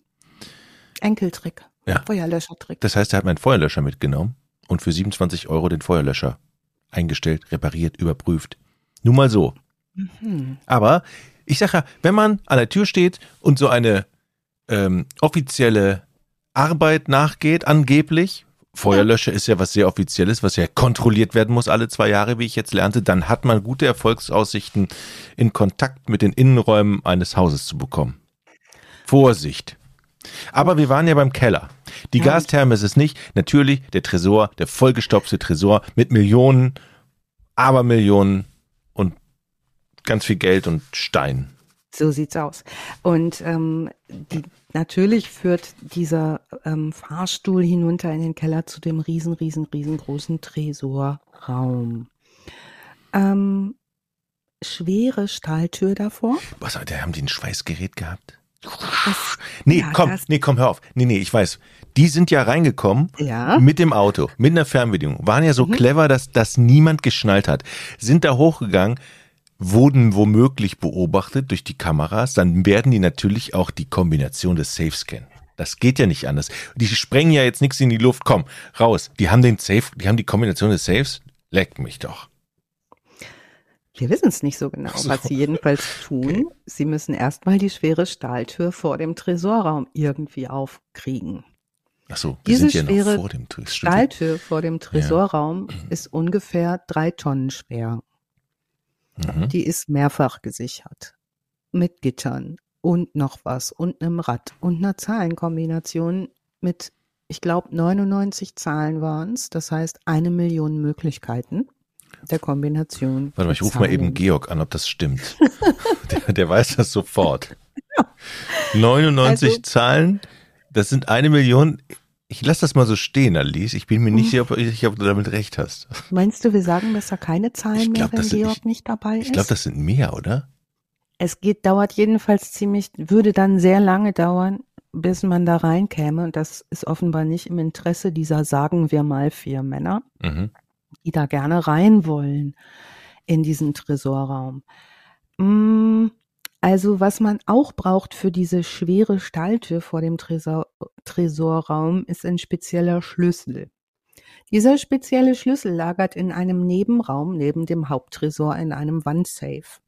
Enkeltrick. Ja. Feuerlöschertrick. Das heißt, er hat meinen Feuerlöscher mitgenommen und für 27 Euro den Feuerlöscher eingestellt, repariert, überprüft. Nur mal so. Mhm. Aber ich sage ja, wenn man an der Tür steht und so eine ähm, offizielle Arbeit nachgeht, angeblich, Feuerlöscher ist ja was sehr Offizielles, was ja kontrolliert werden muss alle zwei Jahre, wie ich jetzt lernte, dann hat man gute Erfolgsaussichten, in Kontakt mit den Innenräumen eines Hauses zu bekommen. Vorsicht. Aber wir waren ja beim Keller. Die Ja. Gastherme ist es nicht. Natürlich der Tresor, der vollgestopfte Tresor mit Millionen, Abermillionen und ganz viel Geld und Stein. So sieht's aus. Und ähm, die, natürlich führt dieser ähm, Fahrstuhl hinunter in den Keller zu dem riesen, riesen, riesengroßen Tresorraum. Ähm, schwere Stahltür davor. Was, da haben die ein Schweißgerät gehabt? Das, Nee, Ja, komm, nee, komm, hör auf. Nee, nee, ich weiß. Die sind ja reingekommen ja. mit dem Auto, mit einer Fernbedienung. Waren ja so Mhm. clever, dass das niemand geschnallt hat. Sind da hochgegangen, wurden womöglich beobachtet durch die Kameras, dann werden die natürlich auch die Kombination des Safes kennen. Das geht ja nicht anders. Die sprengen ja jetzt nichts in die Luft. Komm, raus. Die haben den Safe, die haben die Kombination des Safes. Leck mich doch. Wir wissen es nicht so genau, so. was sie jedenfalls tun. Sie müssen erstmal die schwere Stahltür vor dem Tresorraum irgendwie aufkriegen. Ach so, wir Diese sind ja noch schwere vor dem. Stahltür vor dem Tresorraum ist ungefähr drei Tonnen schwer. Mhm. Die ist mehrfach gesichert. Mit Gittern und noch was und einem Rad und einer Zahlenkombination mit, ich glaube, 99 Zahlen waren es. Das heißt, eine Million Möglichkeiten der Kombination. Warte mal, ich rufe mal eben. Georg an, ob das stimmt. der, der weiß das sofort. 99 Also- Zahlen, das sind eine Million. Ich lasse das mal so stehen, Alice. Ich bin mir Mhm. nicht sicher, ob, ich- ob du damit recht hast. Meinst du, wir sagen besser keine Zahlen Ich mehr, glaub, wenn sind- Georg ich- nicht dabei ist? Ich glaube, das sind mehr, oder? es geht, dauert jedenfalls ziemlich, würde dann sehr lange dauern. bis man da reinkäme. Und das ist offenbar nicht im Interesse dieser, sagen wir mal, vier Männer, Mhm. die da gerne rein wollen in diesen Tresorraum. Mm, Also was man auch braucht für diese schwere Stahltür vor dem Tresor, Tresorraum ist ein spezieller Schlüssel. Dieser spezielle Schlüssel lagert in einem Nebenraum neben dem Haupttresor in einem Wandsafe.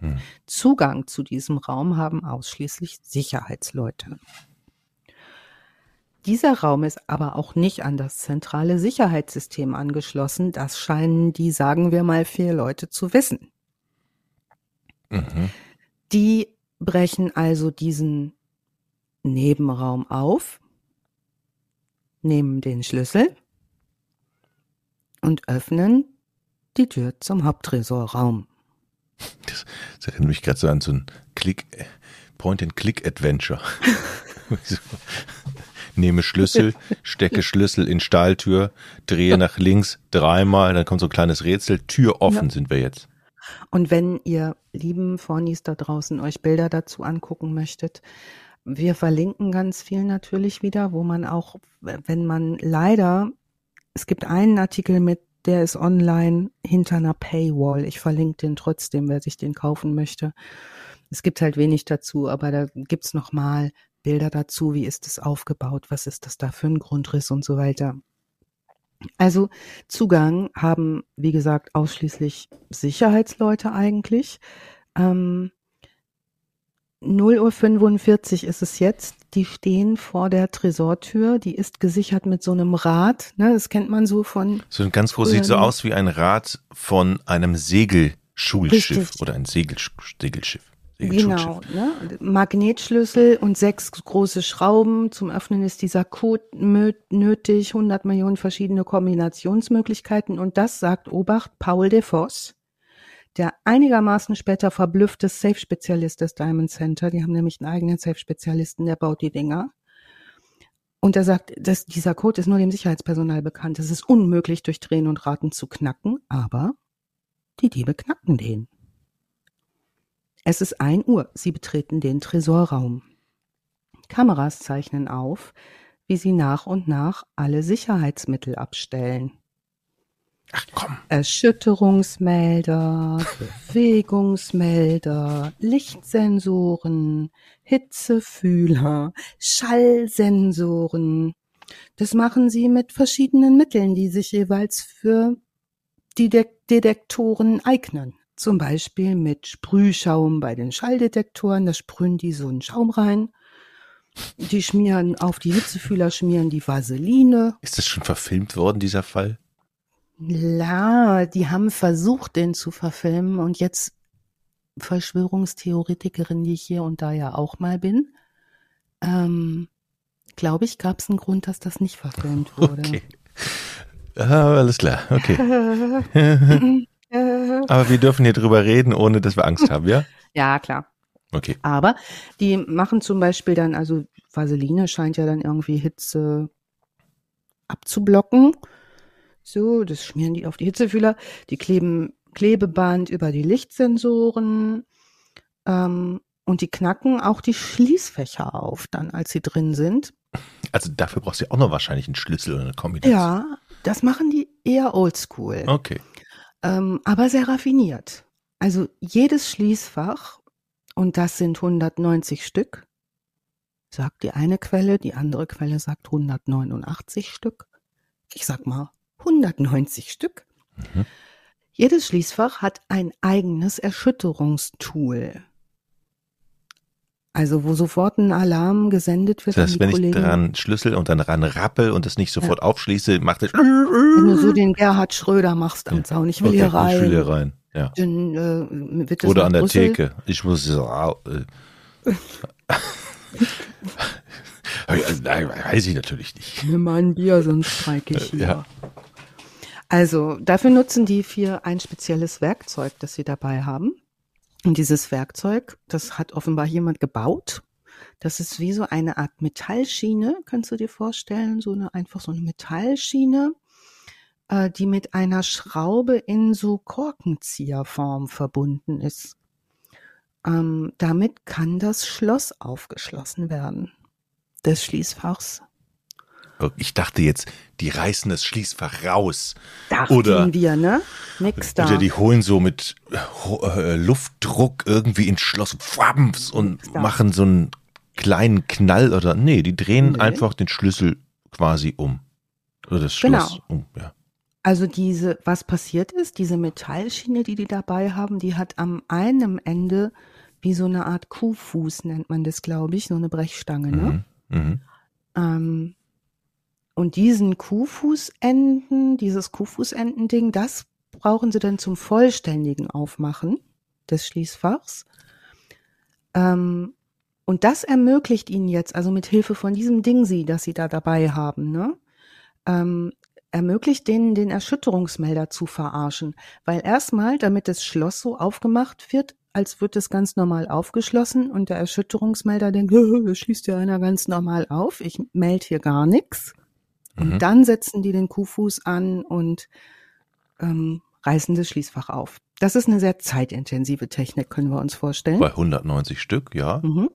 Hm. Zugang zu diesem Raum haben ausschließlich Sicherheitsleute. Dieser Raum ist aber auch nicht an das zentrale Sicherheitssystem angeschlossen. Das scheinen die, sagen wir mal, vier Leute zu wissen. Mhm. Die brechen also diesen Nebenraum auf, nehmen den Schlüssel und öffnen die Tür zum Haupttresorraum. Das, das erinnert mich gerade so an so ein Click, Point-and-Click-Adventure. Nehme Schlüssel, stecke Schlüssel in Stahltür, drehe nach links dreimal, dann kommt so ein kleines Rätsel, Tür offen Ja. sind wir jetzt. Und wenn ihr lieben Fornis da draußen euch Bilder dazu angucken möchtet, wir verlinken ganz viel natürlich wieder, wo man auch, wenn man leider, es gibt einen Artikel mit, der ist online hinter einer Paywall. Ich verlinke den trotzdem, wer sich den kaufen möchte. Es gibt halt wenig dazu, aber da gibt's noch mal Bilder dazu, wie ist es aufgebaut, was ist das da für ein Grundriss und so weiter. Also Zugang haben, wie gesagt, ausschließlich Sicherheitsleute eigentlich. Ähm, 0 Uhr 45 ist es jetzt. Die stehen vor der Tresortür. Die ist gesichert mit so einem Rad. Ne, das kennt man so von. So ein ganz groß, sieht so aus wie ein Rad von einem Segelschulschiff Richtig. oder ein Segelsch Segelschiff. Genau, ne? Magnetschlüssel und sechs große Schrauben. Zum Öffnen ist dieser Code nötig, 100 Millionen verschiedene Kombinationsmöglichkeiten. Und das sagt Obacht Paul de Voss, der einigermaßen später verblüffte Safe-Spezialist des Diamond Center. Die haben nämlich einen eigenen Safe-Spezialisten, der baut die Dinger. Und er sagt, dass dieser Code ist nur dem Sicherheitspersonal bekannt. Es ist unmöglich, durch Drehen und Raten zu knacken, aber die Diebe knacken den. Es ist ein Uhr. Sie betreten den Tresorraum. Kameras zeichnen auf, wie sie nach und nach alle Sicherheitsmittel abstellen. Ach komm. Erschütterungsmelder, Bewegungsmelder, Lichtsensoren, Hitzefühler, Schallsensoren. Das machen sie mit verschiedenen Mitteln, die sich jeweils für die De Detektoren eignen. Zum Beispiel mit Sprühschaum bei den Schalldetektoren, da sprühen die so einen Schaum rein. Die schmieren auf die Hitzefühler, schmieren die Vaseline. Ist das schon verfilmt worden, dieser Fall? Ja, die haben versucht, den zu verfilmen und jetzt Verschwörungstheoretikerin, die ich hier und da ja auch mal bin, ähm, glaube ich, gab es einen Grund, dass das nicht verfilmt wurde. Okay. Ah, alles klar, okay. Aber wir dürfen hier drüber reden, ohne dass wir Angst haben, ja? ja, klar. Okay. Aber die machen zum Beispiel dann, also Vaseline scheint ja dann irgendwie Hitze abzublocken. So, das schmieren die auf die Hitzefühler. Die kleben Klebeband über die Lichtsensoren ähm, und die knacken auch die Schließfächer auf, dann als sie drin sind. Also dafür brauchst du ja auch noch wahrscheinlich einen Schlüssel oder eine Kombination. Ja, das machen die eher oldschool. Okay. ähm, aber sehr raffiniert. Also jedes Schließfach, und das sind 190 Stück, sagt die eine Quelle, die andere Quelle sagt 189 Stück. Ich sag mal 190 Stück. Mhm. Jedes Schließfach hat ein eigenes Erschütterungstool. Also wo sofort ein Alarm gesendet wird Das heißt, wenn ich Kollegen. dran schlüssel und dann ran rappel und das nicht sofort aufschließe, macht es. wenn du so den Gerhard Schröder machst am Zaun, ich will okay, hier rein. Ich will hier rein. Ja. Dann, äh, Oder an der Brüssel. Theke. Ich muss so. Äh, nein, weiß ich natürlich nicht. Nimm mal ein Bier, sonst streike ich hier. Ja. Also dafür nutzen die vier ein spezielles Werkzeug, das sie dabei haben. Und dieses Werkzeug, das hat offenbar jemand gebaut. Das ist wie so eine Art Metallschiene, kannst du dir vorstellen, so eine einfach so eine Metallschiene, äh, die mit einer Schraube in so Korkenzieherform verbunden ist. ähm, damit kann das Schloss aufgeschlossen werden des Schließfachs. Ich dachte jetzt, die reißen das Schließfach raus. Dachten oder, wir, ne? Nix da. Oder die holen so mit äh, Luftdruck irgendwie ins Schloss Wabms und machen so einen kleinen Knall oder nee, die drehen nee. einfach den Schlüssel quasi um. Oder das Schloss genau. um, ja. Also diese, was passiert ist, diese Metallschiene, die die dabei haben, die hat am einen Ende wie so eine Art Kuhfuß, nennt man das, glaube ich, so eine Brechstange, ne? Mhm. Mhm. Ähm, und diesen Kuhfußenden, dieses Kuhfußendending, das brauchen sie dann zum vollständigen Aufmachen des Schließfachs. Ähm, und das ermöglicht ihnen jetzt, also mit Hilfe von diesem Ding sie, das sie da dabei haben, ne, ähm, ermöglicht denen den Erschütterungsmelder zu verarschen. Weil erstmal, damit das Schloss so aufgemacht wird, als wird es ganz normal aufgeschlossen und der Erschütterungsmelder denkt, das schließt ja einer ganz normal auf, ich melde hier gar nichts. Und mhm. dann setzen die den Kuhfuß an und ähm, reißen das Schließfach auf. Das ist eine sehr zeitintensive Technik, können wir uns vorstellen. Bei 190 Stück, ja. Mhm.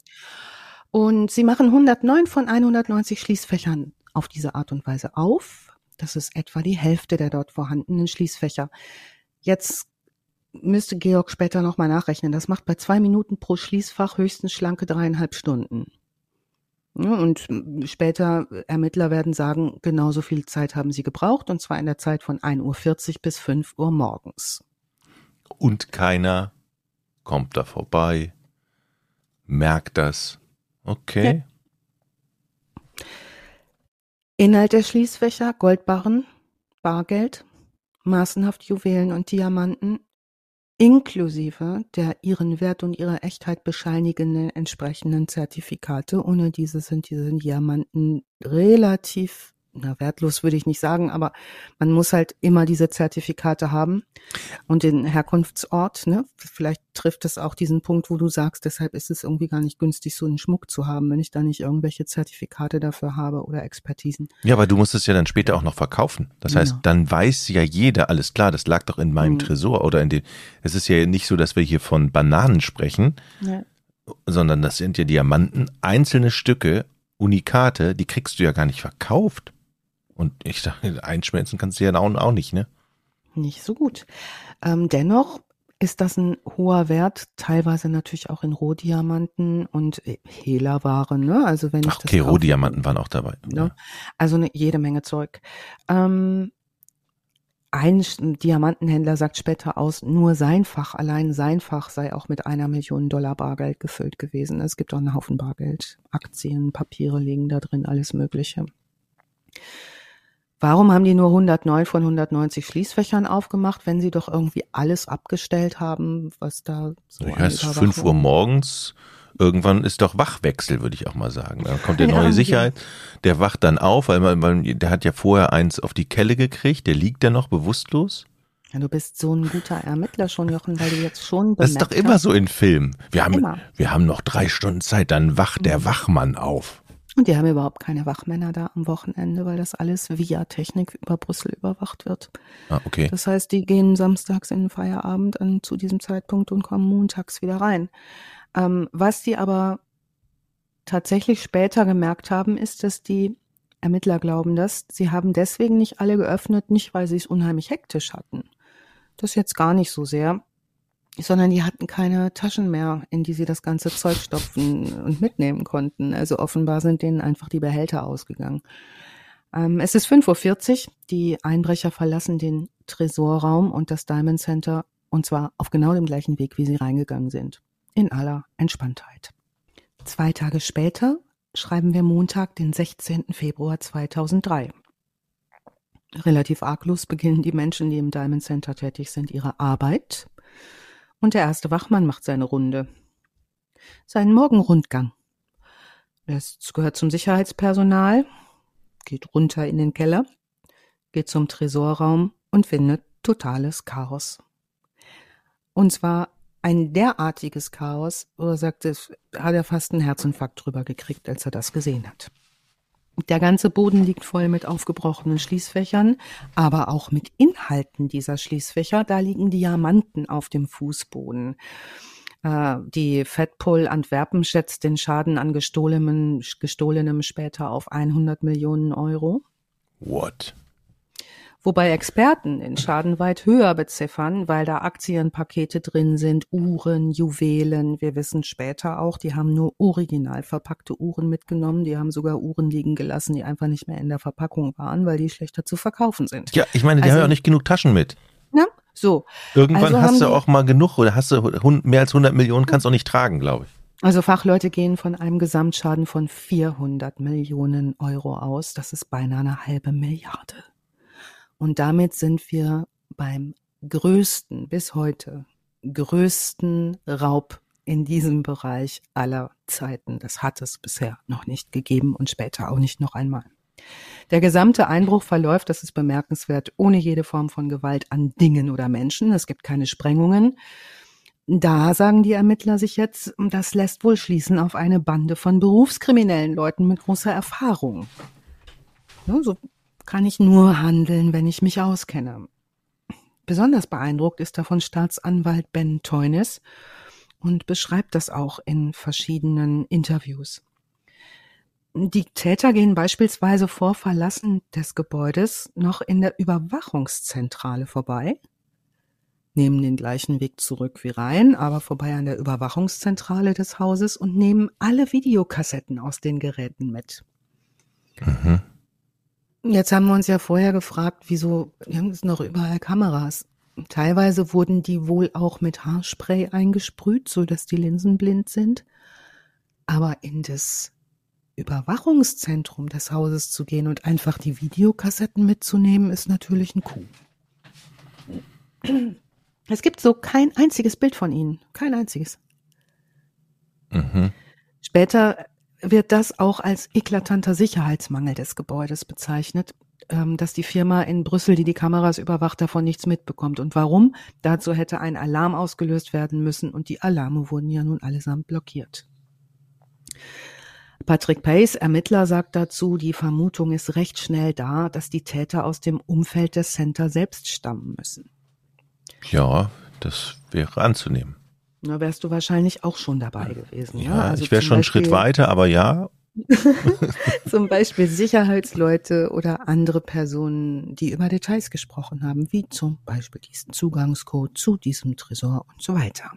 Und sie machen 109 von 190 Schließfächern auf diese Art und Weise auf. Das ist etwa die Hälfte der dort vorhandenen Schließfächer. Jetzt müsste Georg später nochmal nachrechnen. Das macht bei zwei Minuten pro Schließfach höchstens schlanke dreieinhalb Stunden. Und später Ermittler werden sagen, genauso viel Zeit haben sie gebraucht, und zwar in der Zeit von 1.40 Uhr bis 5 Uhr morgens. Und keiner kommt da vorbei, merkt das. Okay. Ja. Inhalt der Schließfächer, Goldbarren, Bargeld, massenhaft Juwelen und Diamanten, inklusive der ihren Wert und ihre Echtheit bescheinigenden entsprechenden Zertifikate. Ohne diese sind diese Diamanten relativ na, wertlos würde ich nicht sagen, aber man muss halt immer diese Zertifikate haben und den Herkunftsort, ne? Vielleicht trifft es auch diesen Punkt, wo du sagst, deshalb ist es irgendwie gar nicht günstig, so einen Schmuck zu haben, wenn ich da nicht irgendwelche Zertifikate dafür habe oder Expertisen. Ja, aber du musst es ja dann später auch noch verkaufen. Das heißt, genau. dann weiß ja jeder, alles klar, das lag doch in meinem mhm. Tresor oder in den, es ist ja nicht so, dass wir hier von Bananen sprechen, ja. sondern das sind ja Diamanten, einzelne Stücke, Unikate, die kriegst du ja gar nicht verkauft. Und ich dachte, einschmelzen kannst du ja auch, auch nicht, ne? Nicht so gut. Ähm, dennoch ist das ein hoher Wert, teilweise natürlich auch in Rohdiamanten und Hehlerware, ne? Also wenn ich Ach, okay, das Rohdiamanten waren auch dabei. Ne? Also eine, jede Menge Zeug. Ähm, ein Diamantenhändler sagt später aus, nur sein Fach, allein sein Fach sei auch mit einer Million Dollar Bargeld gefüllt gewesen. Es gibt auch einen Haufen Bargeld. Aktien, Papiere liegen da drin, alles Mögliche. Warum haben die nur 109 von 190 Schließfächern aufgemacht, wenn sie doch irgendwie alles abgestellt haben, was da so Ich heißt, 5 Uhr morgens, irgendwann ist doch Wachwechsel, würde ich auch mal sagen. Dann kommt der neue ja, Sicherheit, der wacht dann auf, weil, weil der hat ja vorher eins auf die Kelle gekriegt, der liegt ja noch bewusstlos. Ja, du bist so ein guter Ermittler schon, Jochen, weil du jetzt schon Das ist doch immer hast. so in Filmen. Wir haben, immer. wir haben noch drei Stunden Zeit, dann wacht der mhm. Wachmann auf. Und die haben überhaupt keine Wachmänner da am Wochenende, weil das alles via Technik über Brüssel überwacht wird. Ah, okay. Das heißt, die gehen samstags in den Feierabend an, zu diesem Zeitpunkt und kommen montags wieder rein. Ähm, was die aber tatsächlich später gemerkt haben, ist, dass die Ermittler glauben das, sie haben deswegen nicht alle geöffnet, nicht weil sie es unheimlich hektisch hatten. Das jetzt gar nicht so sehr, sondern die hatten keine Taschen mehr, in die sie das ganze Zeug stopfen und mitnehmen konnten. Also offenbar sind denen einfach die Behälter ausgegangen. Ähm, es ist 5.40 Uhr, die Einbrecher verlassen den Tresorraum und das Diamond Center und zwar auf genau dem gleichen Weg, wie sie reingegangen sind. In aller Entspanntheit. Zwei Tage später schreiben wir Montag, den 16. Februar 2003. Relativ arglos beginnen die Menschen, die im Diamond Center tätig sind, ihre Arbeit. Und der erste Wachmann macht seine Runde. Seinen Morgenrundgang. Das gehört zum Sicherheitspersonal, geht runter in den Keller, geht zum Tresorraum und findet totales Chaos. Und zwar ein derartiges Chaos, wo er sagt, es hat er fast einen Herzinfarkt drüber gekriegt, als er das gesehen hat. Der ganze Boden liegt voll mit aufgebrochenen Schließfächern, aber auch mit Inhalten dieser Schließfächer. Da liegen Diamanten auf dem Fußboden. Äh, die Fedpol Antwerpen schätzt den Schaden an gestohlenem, gestohlenem später auf 100 Millionen Euro. What? Wobei Experten den Schaden weit höher beziffern, weil da Aktienpakete drin sind, Uhren, Juwelen. Wir wissen später auch, die haben nur original verpackte Uhren mitgenommen. Die haben sogar Uhren liegen gelassen, die einfach nicht mehr in der Verpackung waren, weil die schlechter zu verkaufen sind. Ja, ich meine, die Also- haben ja auch nicht genug Taschen mit. Na, so. Irgendwann Also hast du auch mal genug oder hast du mehr als 100 Millionen, kannst du auch nicht tragen, glaube ich. Also Fachleute gehen von einem Gesamtschaden von 400 Millionen Euro aus. Das ist beinahe eine halbe Milliarde. Und damit sind wir beim größten, bis heute, größten Raub in diesem Bereich aller Zeiten. Das hat es bisher noch nicht gegeben und später auch nicht noch einmal. Der gesamte Einbruch verläuft, das ist bemerkenswert, ohne jede Form von Gewalt an Dingen oder Menschen. Es gibt keine Sprengungen. Da sagen die Ermittler sich jetzt, das lässt wohl schließen auf eine Bande von berufskriminellen Leuten mit großer Erfahrung. Ja, so kann ich nur handeln, wenn ich mich auskenne. Besonders beeindruckt ist davon Staatsanwalt Ben Teunis und beschreibt das auch in verschiedenen Interviews. Die Täter gehen beispielsweise vor Verlassen des Gebäudes noch in der Überwachungszentrale vorbei, nehmen den gleichen Weg zurück wie rein, aber vorbei an der Überwachungszentrale des Hauses und nehmen alle Videokassetten aus den Geräten mit. Mhm. Jetzt haben wir uns ja vorher gefragt, wieso haben es noch überall Kameras? Teilweise wurden die wohl auch mit Haarspray eingesprüht, so dass die Linsen blind sind. Aber in das Überwachungszentrum des Hauses zu gehen und einfach die Videokassetten mitzunehmen, ist natürlich ein Coup. Es gibt so kein einziges Bild von ihnen. Kein einziges. Mhm. Später wird das auch als eklatanter Sicherheitsmangel des Gebäudes bezeichnet, ähm, dass die Firma in Brüssel, die die Kameras überwacht, davon nichts mitbekommt. Und warum? Dazu hätte ein Alarm ausgelöst werden müssen und die Alarme wurden ja nun allesamt blockiert. Patrick Pace, Ermittler, sagt dazu, die Vermutung ist recht schnell da, dass die Täter aus dem Umfeld des Center selbst stammen müssen. Ja, das wäre anzunehmen. Da wärst du wahrscheinlich auch schon dabei gewesen. Ja, Ja, Also ich wäre schon einen Schritt weiter, aber ja, Zum Beispiel Sicherheitsleute oder andere Personen, die über Details gesprochen haben, wie zum Beispiel diesen Zugangscode zu diesem Tresor und so weiter.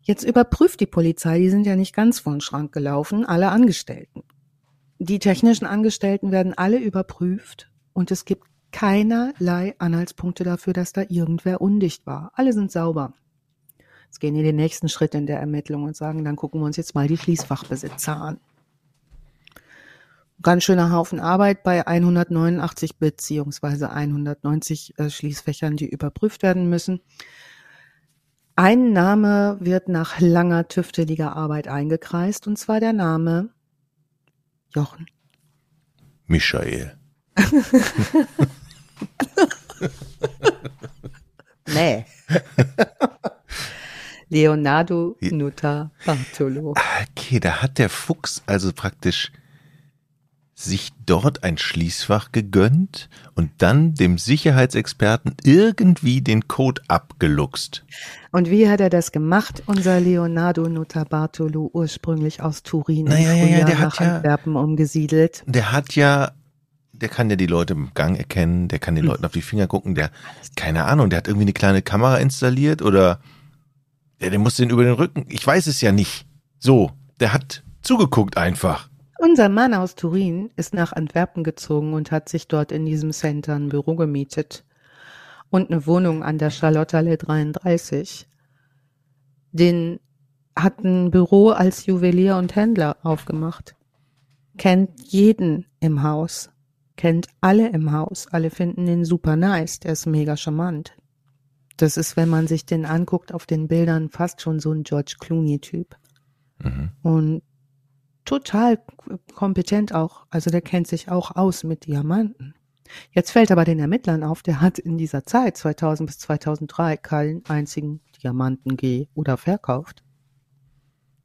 Jetzt überprüft die Polizei, die sind ja nicht ganz vor den Schrank gelaufen, alle Angestellten. Die technischen Angestellten werden alle überprüft und es gibt keinerlei Anhaltspunkte dafür, dass da irgendwer undicht war. Alle sind sauber. Jetzt gehen die den nächsten Schritt in der Ermittlung und sagen, dann gucken wir uns jetzt mal die Schließfachbesitzer an ganz schöner Haufen Arbeit bei 189 beziehungsweise 190 äh, Schließfächern, die überprüft werden müssen. Ein Name wird nach langer tüfteliger Arbeit eingekreist, und zwar der Name Jochen. Michael. Nee. Leonardo Nutter Bartolo. Okay, da hat der Fuchs also praktisch sich dort ein Schließfach gegönnt und dann dem Sicherheitsexperten irgendwie den Code abgeluchst. Und wie hat er das gemacht? Unser Leonardo Nutter Bartolo, ursprünglich aus Turin, im Naja, ja, ja, der hat nach ja- Antwerpen umgesiedelt. Der hat ja, der kann ja die Leute im Gang erkennen, der kann den Hm. Leuten auf die Finger gucken, der, keine Ahnung, der hat irgendwie eine kleine Kamera installiert oder der, der muss den über den Rücken, ich weiß es ja nicht. So, der hat zugeguckt einfach. Unser Mann aus Turin ist nach Antwerpen gezogen und hat sich dort in diesem Center ein Büro gemietet und eine Wohnung an der Charlotterallee 33. Den hat ein Büro als Juwelier und Händler aufgemacht. Kennt jeden im Haus. Kennt alle im Haus. Alle finden ihn super nice. Der ist mega charmant. Das ist, wenn man sich den anguckt auf den Bildern, fast schon so ein George Clooney-Typ. Mhm. Und total kompetent auch. Also der kennt sich auch aus mit Diamanten. Jetzt fällt aber den Ermittlern auf, der hat in dieser Zeit 2000 bis 2003 keinen einzigen Diamanten ge- oder verkauft.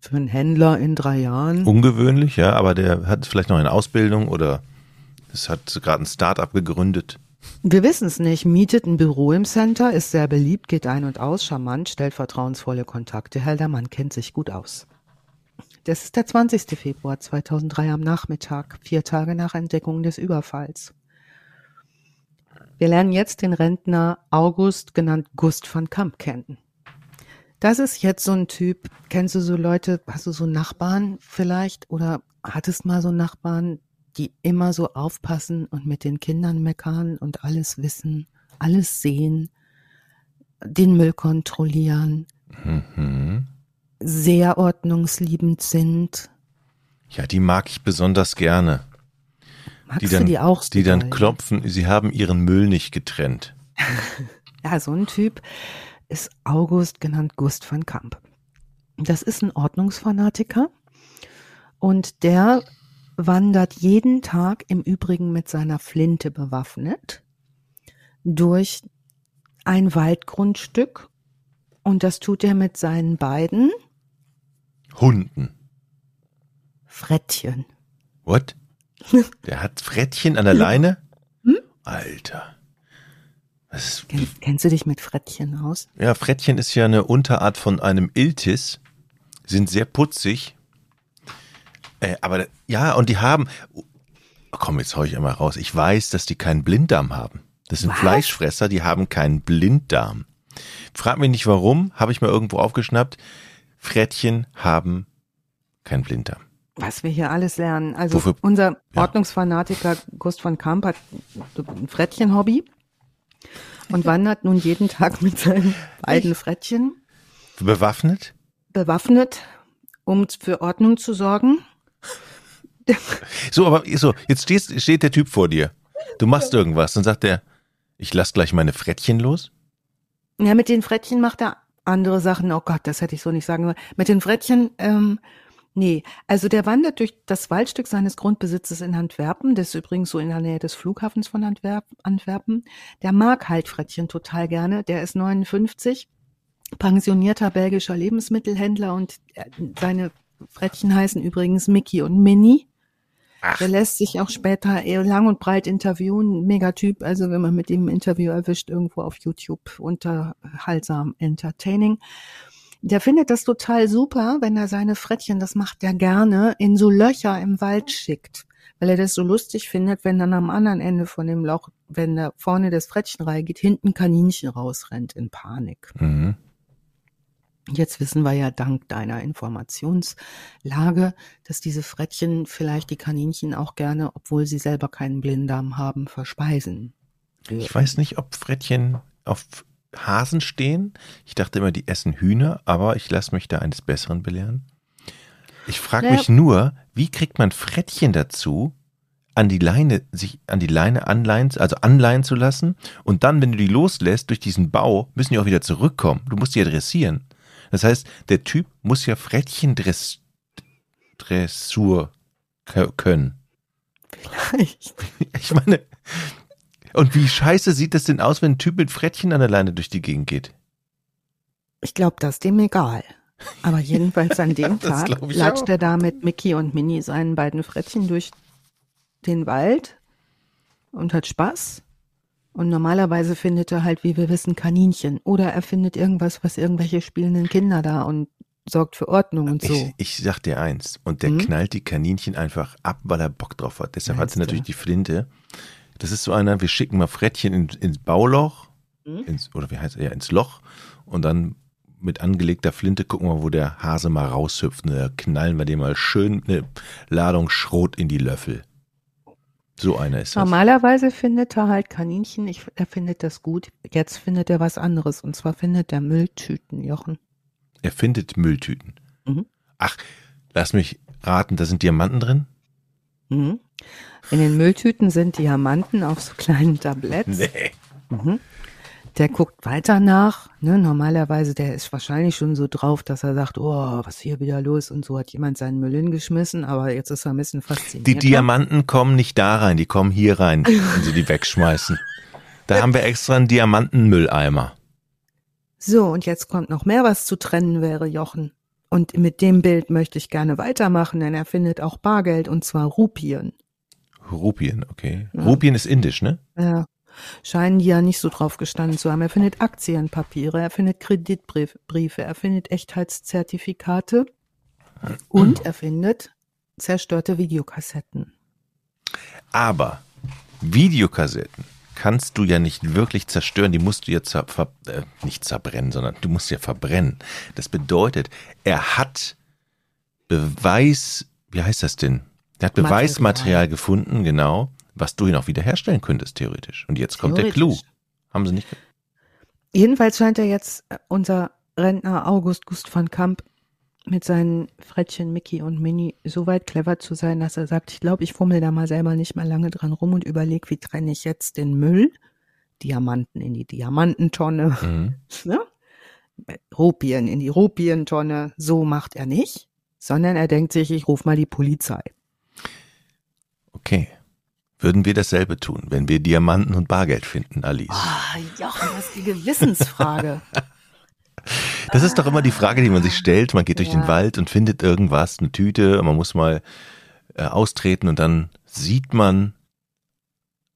Für einen Händler in drei Jahren. Ungewöhnlich, ja, aber der hat vielleicht noch eine Ausbildung oder es hat gerade ein Start-up gegründet. Wir wissen es nicht. Mietet ein Büro im Center, ist sehr beliebt, geht ein und aus, charmant, stellt vertrauensvolle Kontakte. Herr Mann kennt sich gut aus. Das ist der 20. Februar 2003 am Nachmittag, vier Tage nach Entdeckung des Überfalls. Wir lernen jetzt den Rentner August, genannt Gust van Kamp, kennen. Das ist jetzt so ein Typ, kennst du so Leute, hast du so Nachbarn vielleicht oder hattest mal so Nachbarn, die immer so aufpassen und mit den Kindern meckern und alles wissen, alles sehen, den Müll kontrollieren, Mhm. sehr ordnungsliebend sind. Ja, die mag ich besonders gerne. Magst Die du dann, die auch so die dann klopfen, sie haben ihren Müll nicht getrennt. Ja, so ein Typ ist August, genannt Gust van Kamp. Das ist ein Ordnungsfanatiker und der wandert jeden Tag im Übrigen mit seiner Flinte bewaffnet durch ein Waldgrundstück und das tut er mit seinen beiden Hunden. Frettchen. What? Der hat Frettchen an der Leine? Hm? Alter. Das ist, Kenn, kennst du dich mit Frettchen aus? ja, Frettchen ist ja eine Unterart von einem Iltis. Sind sehr putzig. Äh, aber ja, und die haben. Oh, komm, jetzt hau ich einmal raus. Ich weiß, dass die keinen Blinddarm haben. Das sind Was? Fleischfresser, die haben keinen Blinddarm. Frag mich nicht warum, habe ich mal irgendwo aufgeschnappt. Frettchen haben keinen Blinddarm. Was wir hier alles lernen. Also Wofür- unser Ja. Ordnungsfanatiker Gust von Kamp hat ein Frettchen-Hobby und wandert nun jeden Tag mit seinen beiden Frettchen Bewaffnet? bewaffnet, um für Ordnung zu sorgen. So, aber so, jetzt stehst, steht der Typ vor dir. Du machst irgendwas, dann sagt er, ich lass gleich meine Frettchen los. Ja, mit den Frettchen macht er andere Sachen. Oh Gott, das hätte ich so nicht sagen sollen. Mit den Frettchen, ähm, nee. Also der wandert durch das Waldstück seines Grundbesitzes in Antwerpen. Das ist übrigens so in der Nähe des Flughafens von Antwerp Antwerpen. Der mag halt Frettchen total gerne. Der ist 59, pensionierter belgischer Lebensmittelhändler und äh, seine Frettchen heißen übrigens Mickey und Minnie. Ach. Der lässt sich auch später eher lang und breit interviewen. Megatyp, also wenn man mit ihm ein Interview erwischt, irgendwo auf YouTube unterhaltsam entertaining. Der findet das total super, wenn er seine Frettchen, das macht er gerne, in so Löcher im Wald schickt. Weil er das so lustig findet, wenn dann am anderen Ende von dem Loch, wenn da vorne das Frettchen reingeht, hinten Kaninchen rausrennt in Panik. Mhm. Jetzt wissen wir ja dank deiner Informationslage, dass diese Frettchen vielleicht die Kaninchen auch gerne, obwohl sie selber keinen Blinddarm haben, verspeisen. Ich weiß nicht, ob Frettchen auf Hasen stehen. Ich dachte immer, die essen Hühner, aber ich lasse mich da eines Besseren belehren. Ich frage Naja. mich nur, wie kriegt man Frettchen dazu, an die Leine, sich an die Leine anleihen, also anleihen zu lassen und dann, wenn du die loslässt durch diesen Bau, müssen die auch wieder zurückkommen. Du musst die ja dressieren. Das heißt, der Typ muss ja Frettchen dress, Dressur kö- können. Vielleicht. Ich meine, und wie scheiße sieht das denn aus, wenn ein Typ mit Frettchen an der Leine durch die Gegend geht? Ich glaube, das ist dem egal. Aber jedenfalls an dem Tag latscht auch. er da mit Mickey und Minnie seinen beiden Frettchen durch den Wald und hat Spaß. Und normalerweise findet er halt, wie wir wissen, Kaninchen. Oder er findet irgendwas, was irgendwelche spielenden Kinder da und sorgt für Ordnung und so. Ich, ich sag dir eins, und der Hm? knallt die Kaninchen einfach ab, weil er Bock drauf hat. Deshalb hat Meinst er natürlich du? die Flinte. Das ist so einer, wir schicken mal Frettchen in, ins Bauloch, Hm? ins, oder wie heißt er, ja, ins Loch und dann mit angelegter Flinte gucken wir, wo der Hase mal raushüpft. Und da knallen wir dem mal schön eine Ladung Schrot in die Löffel. So einer ist das. Normalerweise findet er halt Kaninchen, ich, er findet das gut. Jetzt findet er was anderes. Und zwar findet er Mülltüten, Jochen. Er findet Mülltüten. Mhm. Ach, lass mich raten, da sind Diamanten drin? Mhm. In den Mülltüten sind Diamanten auf so kleinen Tabletts. Nee. Mhm. Der guckt weiter nach. Ne? Normalerweise, der ist wahrscheinlich schon so drauf, dass er sagt, oh, was hier wieder los? Und so hat jemand seinen Müll hingeschmissen, aber jetzt ist er ein bisschen fasziniert. Die Diamanten kommen nicht da rein, die kommen hier rein, wenn sie die wegschmeißen. Da haben wir extra einen Diamantenmülleimer. So, und jetzt kommt noch mehr, was zu trennen wäre, Jochen. Und mit dem Bild möchte ich gerne weitermachen, denn er findet auch Bargeld und zwar Rupien. Rupien, okay. Ja. Rupien ist indisch, ne? Ja. Scheinen die ja nicht so drauf gestanden zu haben. Er findet Aktienpapiere, er findet Kreditbriefe, er findet Echtheitszertifikate und er findet zerstörte Videokassetten. Aber Videokassetten kannst du ja nicht wirklich zerstören, die musst du ja zer äh, nicht zerbrennen, sondern du musst ja verbrennen. Das bedeutet, er hat Beweis, wie heißt das denn? Er hat Beweismaterial gefunden, genau, was du ihn auch wiederherstellen könntest, theoretisch. Und jetzt kommt der Clou. Haben sie nicht. Jedenfalls scheint er jetzt äh, unser Rentner August Gust van Kamp mit seinen Frettchen Mickey und Minnie so weit clever zu sein, dass er sagt, ich glaube, ich fummel da mal selber nicht mehr lange dran rum und überlege, wie trenne ich jetzt den Müll, Diamanten in die Diamantentonne, mhm. ne? Rupien in die Rupientonne. So macht er nicht, sondern er denkt sich, ich rufe mal die Polizei. Okay. Würden wir dasselbe tun, wenn wir Diamanten und Bargeld finden, Alice? Ah, oh, Jochen, das ist die Gewissensfrage. Das ist doch immer die Frage, die man sich stellt. Man geht durch ja. den Wald und findet irgendwas, eine Tüte, man muss mal äh, austreten und dann sieht man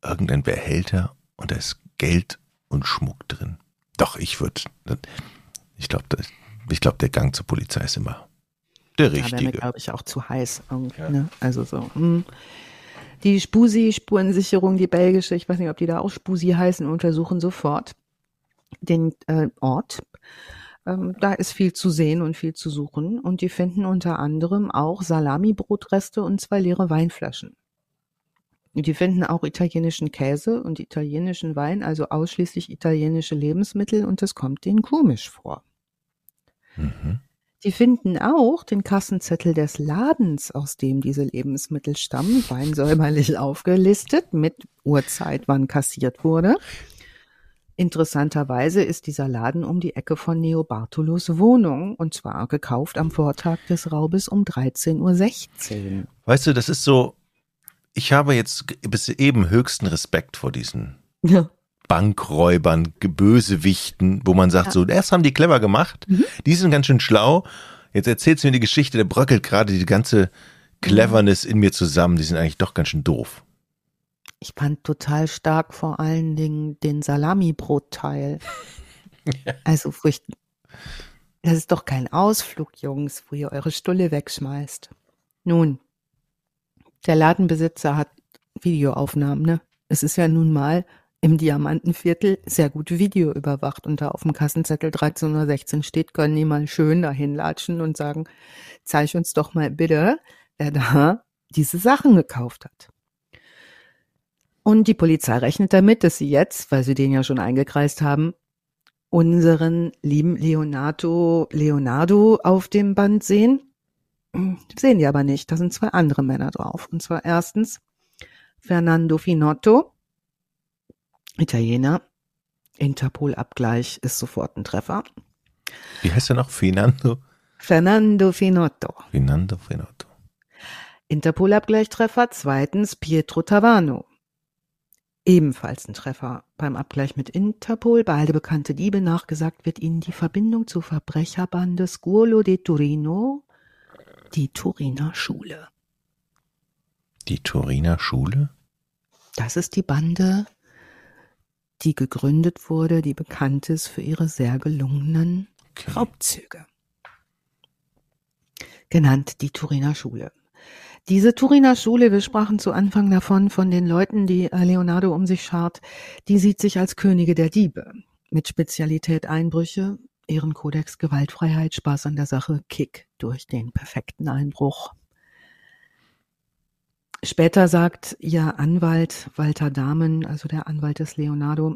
irgendein Behälter und da ist Geld und Schmuck drin. Doch, ich würde, ich glaube, ich glaube, der Gang zur Polizei ist immer der richtige. Ja, glaube ich, auch zu heiß. Ja. Ne? Also so. Mh. Die Spusi-Spurensicherung, die belgische, ich weiß nicht, ob die da auch Spusi heißen, untersuchen sofort den äh, Ort ähm, da ist viel zu sehen und viel zu suchen. Und die finden unter anderem auch Salami-Brotreste und zwei leere Weinflaschen. Die finden auch italienischen Käse und italienischen Wein, also ausschließlich italienische Lebensmittel und das kommt denen komisch vor. Mhm. Die finden auch den Kassenzettel des Ladens, aus dem diese Lebensmittel stammen, fein säuberlich aufgelistet mit Uhrzeit, wann kassiert wurde. Interessanterweise ist dieser Laden um die Ecke von Neo Bartolos Wohnung und zwar gekauft am Vortag des Raubes um 13.16 Uhr. Weißt du, das ist so, ich habe jetzt bis eben höchsten Respekt vor diesen ja. Bankräubern, Bösewichten, wo man sagt, ja. so, erst haben die clever gemacht, mhm. die sind ganz schön schlau. Jetzt erzählst du mir die Geschichte, der bröckelt gerade die ganze Cleverness in mir zusammen, die sind eigentlich doch ganz schön doof. Ich fand total stark vor allen Dingen den Salami-Brotteil. ja. Also furcht. Das ist doch kein Ausflug, Jungs, wo ihr eure Stulle wegschmeißt. Nun, der Ladenbesitzer hat Videoaufnahmen, ne? Es ist ja nun mal im Diamantenviertel sehr gut Video überwacht und da auf dem Kassenzettel 1316 steht, können die mal schön dahin latschen und sagen, zeig uns doch mal bitte, wer da diese Sachen gekauft hat. Und die Polizei rechnet damit, dass sie jetzt, weil sie den ja schon eingekreist haben, unseren lieben Leonardo, Leonardo auf dem Band sehen. Sehen die aber nicht. Da sind zwei andere Männer drauf. Und zwar erstens Fernando Finotto, Italiener. Interpol-Abgleich ist sofort ein Treffer. Wie heißt er noch? Fernando? Fernando Finotto. Fernando Finotto. Interpol-Abgleichtreffer. Zweitens Pietro Tavano. Ebenfalls ein Treffer beim Abgleich mit Interpol. Beide bekannte Diebe nachgesagt wird ihnen die Verbindung zur Verbrecherbande Scuolo de Torino, die Turiner Schule. Die Turiner Schule? Das ist die Bande, die gegründet wurde, die bekannt ist für ihre sehr gelungenen okay. Raubzüge. Genannt die Turiner Schule. Diese Turiner Schule, wir sprachen zu Anfang davon, von den Leuten, die Leonardo um sich schart, die sieht sich als Könige der Diebe. Mit Spezialität Einbrüche, Ehrenkodex, Gewaltfreiheit, Spaß an der Sache, Kick durch den perfekten Einbruch. Später sagt ihr Anwalt Walter Dahmen, also der Anwalt des Leonardo,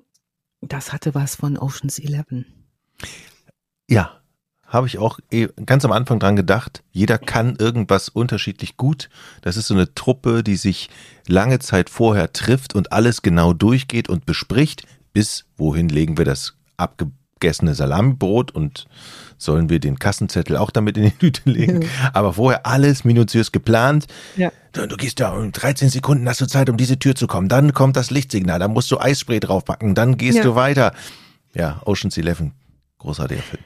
das hatte was von Oceans 11. Ja, habe ich auch eh ganz am Anfang dran gedacht, jeder kann irgendwas unterschiedlich gut. Das ist so eine Truppe, die sich lange Zeit vorher trifft und alles genau durchgeht und bespricht, bis wohin legen wir das abgegessene Salamibrot und sollen wir den Kassenzettel auch damit in die Tüte legen. Aber vorher alles minutiös geplant. Ja. Du, du gehst da um 13 Sekunden hast du Zeit, um diese Tür zu kommen. Dann kommt das Lichtsignal, dann musst du Eisspray draufpacken, dann gehst ja. du weiter. Ja, Ocean's Eleven, großartiger Film.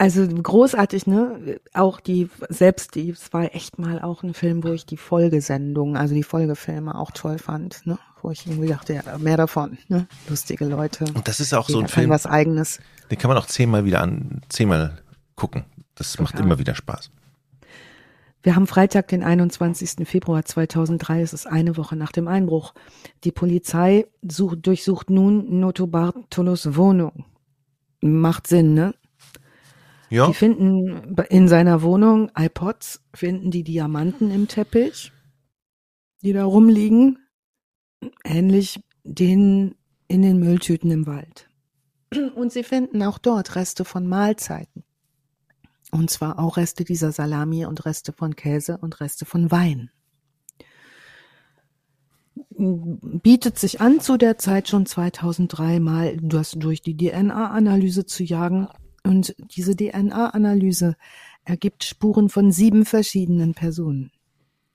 Also großartig, ne? Auch die, selbst die, es war echt mal auch ein Film, wo ich die Folgesendung, also die Folgefilme auch toll fand, ne? Wo ich irgendwie dachte, ja, mehr davon, ne? Lustige Leute. Und das ist auch so ein Film, was eigenes. den kann man auch zehnmal wieder an, zehnmal gucken. Das macht Total. immer wieder Spaß. Wir haben Freitag, den 21. Februar 2003, es ist eine Woche nach dem Einbruch. Die Polizei sucht, durchsucht nun Noto Bartolos Wohnung. Macht Sinn, ne? Ja, Die finden in seiner Wohnung iPods, finden die Diamanten im Teppich, die da rumliegen, ähnlich denen in den Mülltüten im Wald. Und sie finden auch dort Reste von Mahlzeiten. Und zwar auch Reste dieser Salami und Reste von Käse und Reste von Wein. Bietet sich an, zu der Zeit schon 2003 mal das durch die DNA-Analyse zu jagen. Und diese DNA-Analyse ergibt Spuren von sieben verschiedenen Personen.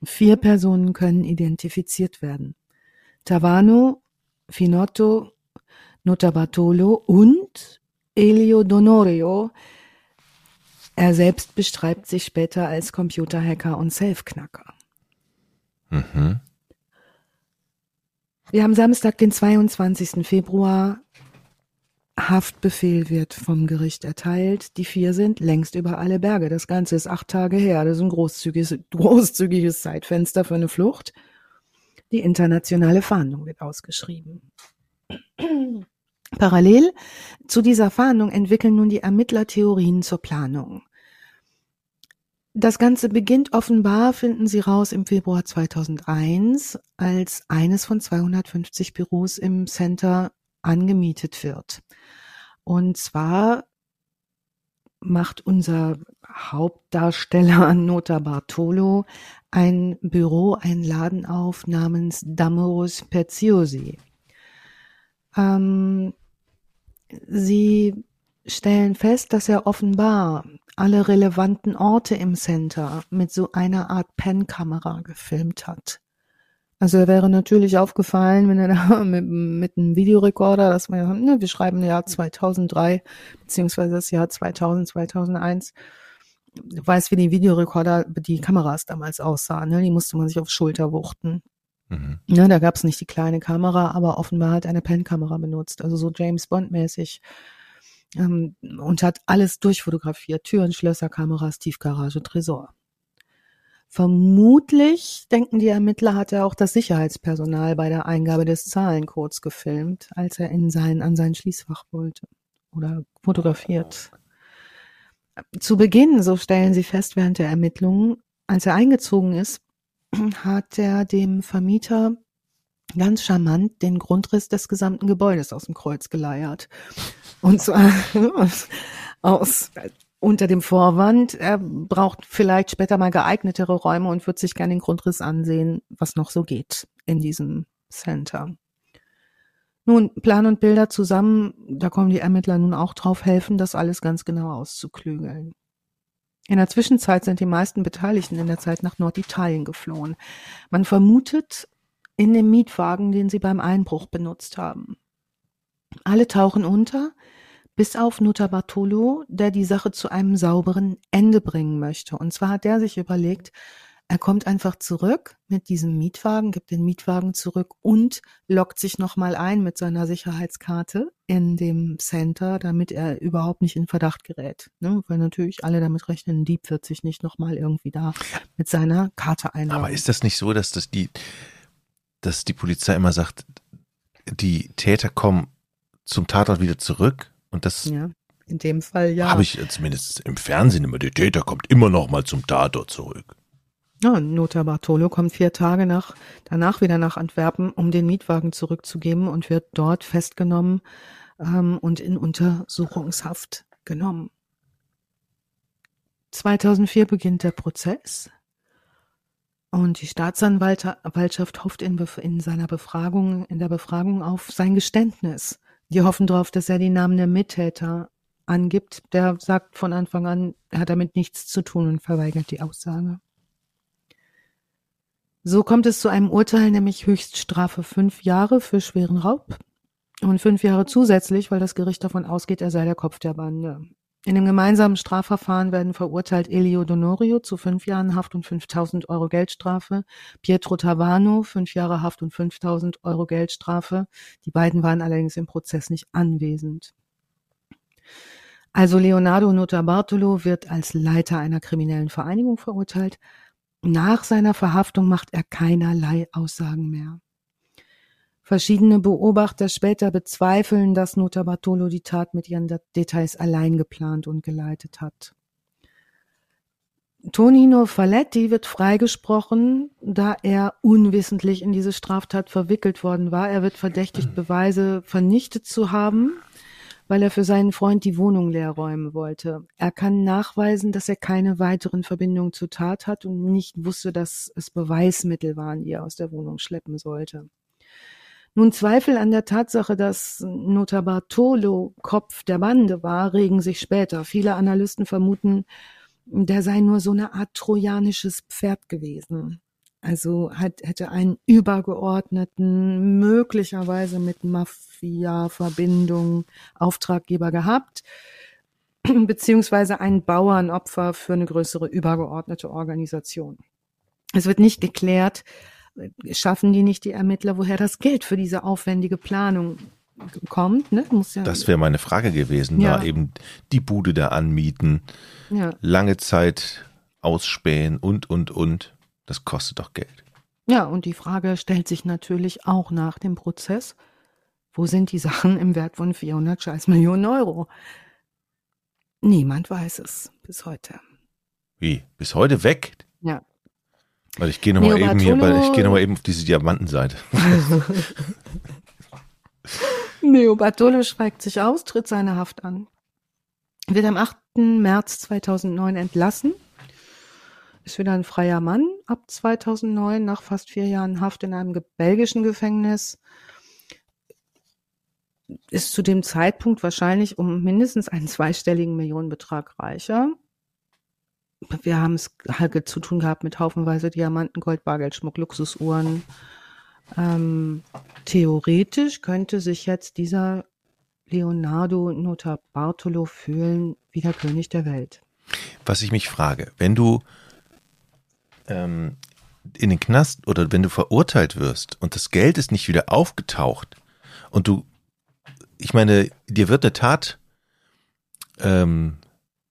Vier Personen können identifiziert werden. Tavano, Finotto, Notarbartolo und Elio Donorio. Er selbst beschreibt sich später als Computerhacker und Selfknacker. mhm. Wir haben Samstag, den 22. Februar. Haftbefehl wird vom Gericht erteilt. Die vier sind längst über alle Berge. Das Ganze ist acht Tage her. Das ist ein großzügiges, großzügiges Zeitfenster für eine Flucht. Die internationale Fahndung wird ausgeschrieben. Parallel zu dieser Fahndung entwickeln nun die Ermittler Theorien zur Planung. Das Ganze beginnt offenbar, finden Sie raus, im Februar 2001, als eines von 250 Büros im Center angemietet wird. Und zwar macht unser Hauptdarsteller Nota Bartolo ein Büro, einen Laden auf namens Damoros Preziosi. Ähm, sie stellen fest, dass er offenbar alle relevanten Orte im Center mit so einer Art Pen-Kamera gefilmt hat. Also er wäre natürlich aufgefallen, wenn er da mit, mit einem Videorekorder, das wir, ne, wir schreiben Jahr 2003, beziehungsweise das Jahr 2000, 2001, Du weißt, wie die Videorekorder, die Kameras damals aussahen, ne? die musste man sich auf Schulter wuchten. Mhm. Ne, da gab es nicht die kleine Kamera, aber offenbar hat eine Pen-Kamera benutzt, also so James Bond-mäßig. Ähm, und hat alles durchfotografiert. Türen, Schlösser, Kameras, Tiefgarage, Tresor. Vermutlich, denken die Ermittler, hat er auch das Sicherheitspersonal bei der Eingabe des Zahlencodes gefilmt, als er in sein, an sein Schließfach wollte oder fotografiert. Zu Beginn, so stellen sie fest während der Ermittlungen, als er eingezogen ist, hat er dem Vermieter ganz charmant den Grundriss des gesamten Gebäudes aus dem Kreuz geleiert. Und zwar aus, aus unter dem Vorwand, er braucht vielleicht später mal geeignetere Räume und wird sich gerne den Grundriss ansehen, was noch so geht in diesem Center. Nun, Plan und Bilder zusammen, da kommen die Ermittler nun auch drauf helfen, das alles ganz genau auszuklügeln. In der Zwischenzeit sind die meisten Beteiligten in der Zeit nach Norditalien geflohen. Man vermutet in dem Mietwagen, den sie beim Einbruch benutzt haben. Alle tauchen unter, bis auf Nutter Bartolo, der die Sache zu einem sauberen Ende bringen möchte. Und zwar hat er sich überlegt, er kommt einfach zurück mit diesem Mietwagen, gibt den Mietwagen zurück und lockt sich nochmal ein mit seiner Sicherheitskarte in dem Center, damit er überhaupt nicht in Verdacht gerät. Ne? Weil natürlich alle damit rechnen, ein Dieb wird sich nicht nochmal irgendwie da mit seiner Karte einloggen. Aber ist das nicht so, dass das die, dass die Polizei immer sagt, die Täter kommen zum Tatort wieder zurück und das ja, in dem Fall ja. habe ich zumindest im Fernsehen immer, der Täter kommt immer noch mal zum Tatort zurück. Ja, Nota Bartolo kommt vier Tage nach, danach wieder nach Antwerpen, um den Mietwagen zurückzugeben und wird dort festgenommen ähm, und in Untersuchungshaft genommen. 2004 beginnt der Prozess und die Staatsanwaltschaft hofft in, in seiner Befragung, in der Befragung auf sein Geständnis. Die hoffen darauf, dass er die Namen der Mittäter angibt. Der sagt von Anfang an, er hat damit nichts zu tun und verweigert die Aussage. So kommt es zu einem Urteil, nämlich Höchststrafe fünf Jahre für schweren Raub und fünf Jahre zusätzlich, weil das Gericht davon ausgeht, er sei der Kopf der Bande. In dem gemeinsamen Strafverfahren werden verurteilt Elio Donorio zu fünf Jahren Haft und 5000 Euro Geldstrafe, Pietro Tavano fünf Jahre Haft und 5000 Euro Geldstrafe. Die beiden waren allerdings im Prozess nicht anwesend. Also Leonardo Notarbartolo wird als Leiter einer kriminellen Vereinigung verurteilt. Nach seiner Verhaftung macht er keinerlei Aussagen mehr. Verschiedene Beobachter später bezweifeln, dass Nota Bartolo die Tat mit ihren Details allein geplant und geleitet hat. Tonino Faletti wird freigesprochen, da er unwissentlich in diese Straftat verwickelt worden war. Er wird verdächtigt, Beweise vernichtet zu haben, weil er für seinen Freund die Wohnung leer räumen wollte. Er kann nachweisen, dass er keine weiteren Verbindungen zur Tat hat und nicht wusste, dass es Beweismittel waren, die er aus der Wohnung schleppen sollte. Nun Zweifel an der Tatsache, dass Notarbartolo Kopf der Bande war, regen sich später. Viele Analysten vermuten, der sei nur so eine Art trojanisches Pferd gewesen. Also hat, hätte einen übergeordneten, möglicherweise mit Mafia-Verbindung Auftraggeber gehabt, beziehungsweise ein Bauernopfer für eine größere übergeordnete Organisation. Es wird nicht geklärt, schaffen die nicht die Ermittler, woher das Geld für diese aufwendige Planung kommt. Ne? Muss ja das wäre meine Frage gewesen, ja. da eben die Bude da anmieten, ja. lange Zeit ausspähen und, und, und. Das kostet doch Geld. Ja, und die Frage stellt sich natürlich auch nach dem Prozess, wo sind die Sachen im Wert von 400 scheiß Millionen Euro? Niemand weiß es bis heute. Wie? Bis heute weg? Ja. Weil ich gehe nochmal eben hier, weil ich gehe nochmal eben auf diese Diamantenseite. Neo Bartolo schweigt sich aus, tritt seine Haft an. Wird am 8. März 2009 entlassen. Ist wieder ein freier Mann ab 2009 nach fast vier Jahren Haft in einem belgischen Gefängnis. Ist zu dem Zeitpunkt wahrscheinlich um mindestens einen zweistelligen Millionenbetrag reicher wir haben es halt zu tun gehabt mit haufenweise Diamanten, Gold, Bargeldschmuck, Luxusuhren. Ähm, theoretisch könnte sich jetzt dieser Leonardo Notarbartolo fühlen wie der König der Welt. Was ich mich frage, wenn du ähm, in den Knast oder wenn du verurteilt wirst und das Geld ist nicht wieder aufgetaucht und du, ich meine, dir wird eine Tat ähm,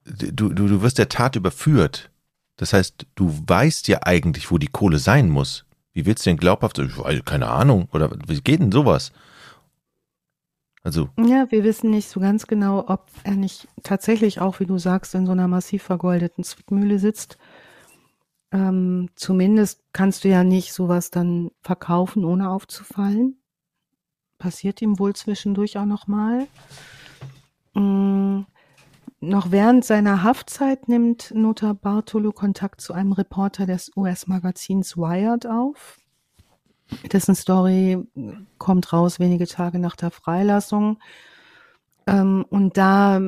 du, du, du wirst der Tat überführt. Das heißt, du weißt ja eigentlich, wo die Kohle sein muss. Wie willst du denn glaubhaft, keine Ahnung, oder wie geht denn sowas? Also. Ja, wir wissen nicht so ganz genau, ob er nicht tatsächlich auch, wie du sagst, in so einer massiv vergoldeten Zwickmühle sitzt. Ähm, zumindest kannst du ja nicht sowas dann verkaufen, ohne aufzufallen. Passiert ihm wohl zwischendurch auch nochmal. Mhm. Noch während seiner Haftzeit nimmt Nota Bartolo Kontakt zu einem Reporter des US-Magazins Wired auf. Dessen Story kommt raus wenige Tage nach der Freilassung. Ähm, und da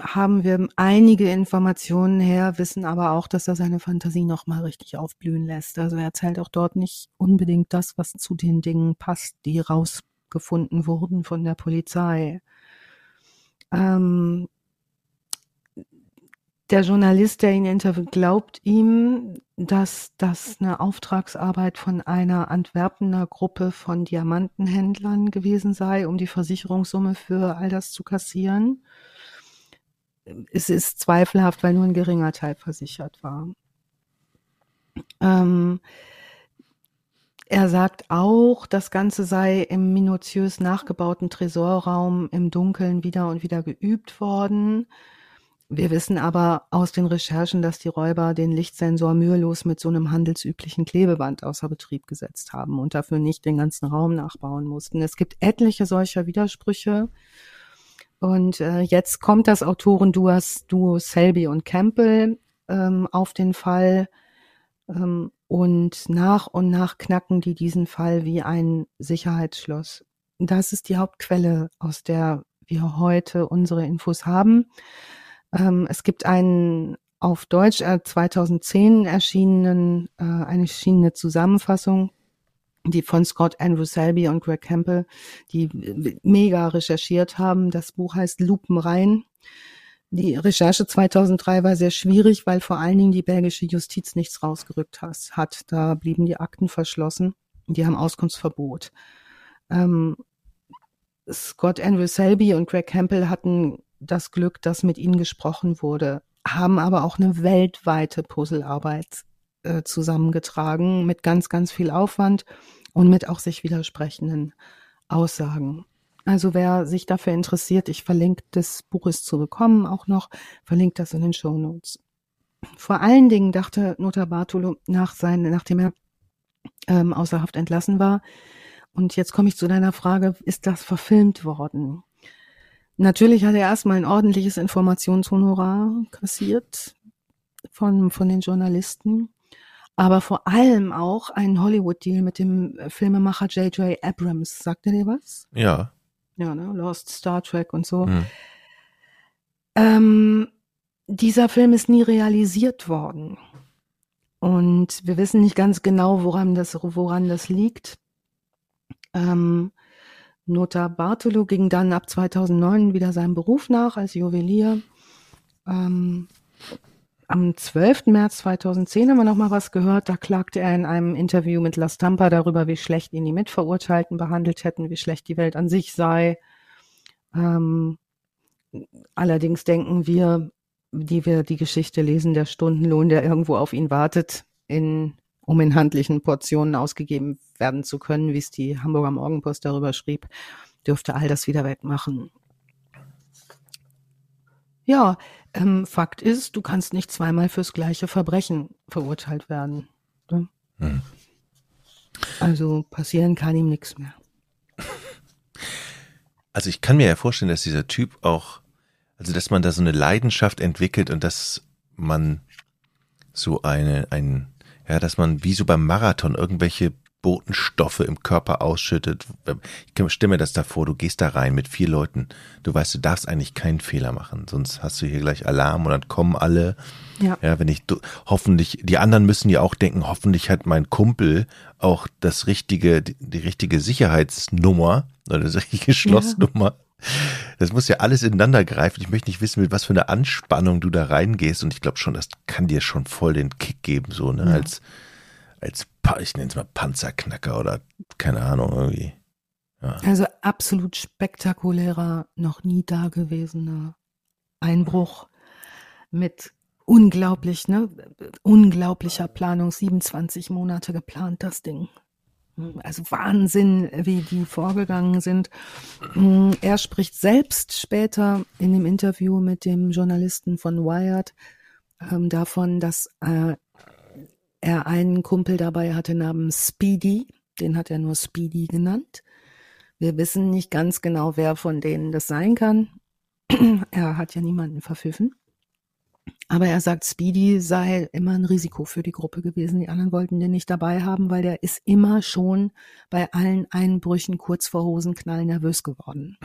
haben wir einige Informationen her, wissen aber auch, dass er seine Fantasie nochmal richtig aufblühen lässt. Also er erzählt auch dort nicht unbedingt das, was zu den Dingen passt, die rausgefunden wurden von der Polizei. Ähm, der Journalist, der ihn interviewt, glaubt ihm, dass das eine Auftragsarbeit von einer Antwerpener Gruppe von Diamantenhändlern gewesen sei, um die Versicherungssumme für all das zu kassieren. Es ist zweifelhaft, weil nur ein geringer Teil versichert war. Ähm, er sagt auch, das Ganze sei im minutiös nachgebauten Tresorraum im Dunkeln wieder und wieder geübt worden. Wir wissen aber aus den Recherchen, dass die Räuber den Lichtsensor mühelos mit so einem handelsüblichen Klebeband außer Betrieb gesetzt haben und dafür nicht den ganzen Raum nachbauen mussten. Es gibt etliche solcher Widersprüche. Und äh, jetzt kommt das Autorenduo Duo Selby und Campbell ähm, auf den Fall ähm, und nach und nach knacken die diesen Fall wie ein Sicherheitsschloss. Das ist die Hauptquelle, aus der wir heute unsere Infos haben. Ähm, es gibt einen auf Deutsch äh, 2010 erschienenen, äh, eine erschienene Zusammenfassung, die von Scott Andrew Selby und Greg Campbell, die mega recherchiert haben. Das Buch heißt Lupenrein. die Recherche 2003 war sehr schwierig, weil vor allen Dingen die belgische Justiz nichts rausgerückt hat. Da blieben die Akten verschlossen. Die haben Auskunftsverbot. Ähm, Scott Andrew Selby und Greg Campbell hatten das Glück, dass mit ihnen gesprochen wurde, haben aber auch eine weltweite Puzzlearbeit äh, zusammengetragen mit ganz, ganz viel Aufwand und mit auch sich widersprechenden Aussagen. Also wer sich dafür interessiert, ich verlinke das Buch ist zu bekommen auch noch, verlinke das in den Show Notes. Vor allen Dingen dachte Notar Bartolo nach seinen, nachdem er ähm, außer Haft entlassen war, und jetzt komme ich zu deiner Frage, ist das verfilmt worden? Natürlich hat er erstmal ein ordentliches Informationshonorar kassiert von, von den Journalisten, aber vor allem auch einen Hollywood-Deal mit dem Filmemacher J.J. Abrams. Sagt er dir was? Ja ja, ne, Lost, Star Trek und so. Mhm. Ähm, dieser Film ist nie realisiert worden. Und wir wissen nicht ganz genau, woran das, woran das liegt. Ähm, Nota Bartolo ging dann ab 2009 wieder seinem Beruf nach als Juwelier. Ähm, am 12. März 2010 haben wir noch mal was gehört. Da klagte er in einem Interview mit La Stampa darüber, wie schlecht ihn die Mitverurteilten behandelt hätten, wie schlecht die Welt an sich sei. Ähm, allerdings denken wir, die wir die Geschichte lesen, der Stundenlohn, der irgendwo auf ihn wartet, in, um in handlichen Portionen ausgegeben werden zu können, wie es die Hamburger Morgenpost darüber schrieb, dürfte all das wieder wegmachen. Ja, ähm, Fakt ist, du kannst nicht zweimal fürs gleiche Verbrechen verurteilt werden. Ne? Hm. Also passieren kann ihm nichts mehr. Also ich kann mir ja vorstellen, dass dieser Typ auch, also dass man da so eine Leidenschaft entwickelt und dass man so eine, ein, ja, dass man wie so beim Marathon irgendwelche Botenstoffe im Körper ausschüttet. Ich stelle mir das da vor, du gehst da rein mit vier Leuten. Du weißt, du darfst eigentlich keinen Fehler machen, sonst hast du hier gleich Alarm und dann kommen alle. Ja. ja, wenn ich hoffentlich, die anderen müssen ja auch denken, hoffentlich hat mein Kumpel auch das richtige, die, die richtige Sicherheitsnummer oder die richtige Schlossnummer. Ja. Das muss ja alles ineinander greifen. Ich möchte nicht wissen, mit was für einer Anspannung du da reingehst. Und ich glaube schon, das kann dir schon voll den Kick geben, so, ne? Ja. Als als, ich nenne es mal Panzerknacker oder keine Ahnung irgendwie. Ja. Also absolut spektakulärer, noch nie dagewesener Einbruch mit unglaublich, ne, unglaublicher Planung, 27 Monate geplant, das Ding. Also Wahnsinn, wie die vorgegangen sind. Er spricht selbst später in dem Interview mit dem Journalisten von Wired ähm, davon, dass äh, er einen Kumpel dabei hatte namens Speedy, den hat er nur Speedy genannt. Wir wissen nicht ganz genau, wer von denen das sein kann. er hat ja niemanden verpfiffen. Aber er sagt, Speedy sei immer ein Risiko für die Gruppe gewesen. Die anderen wollten den nicht dabei haben, weil der ist immer schon bei allen Einbrüchen kurz vor Hosenknall nervös geworden.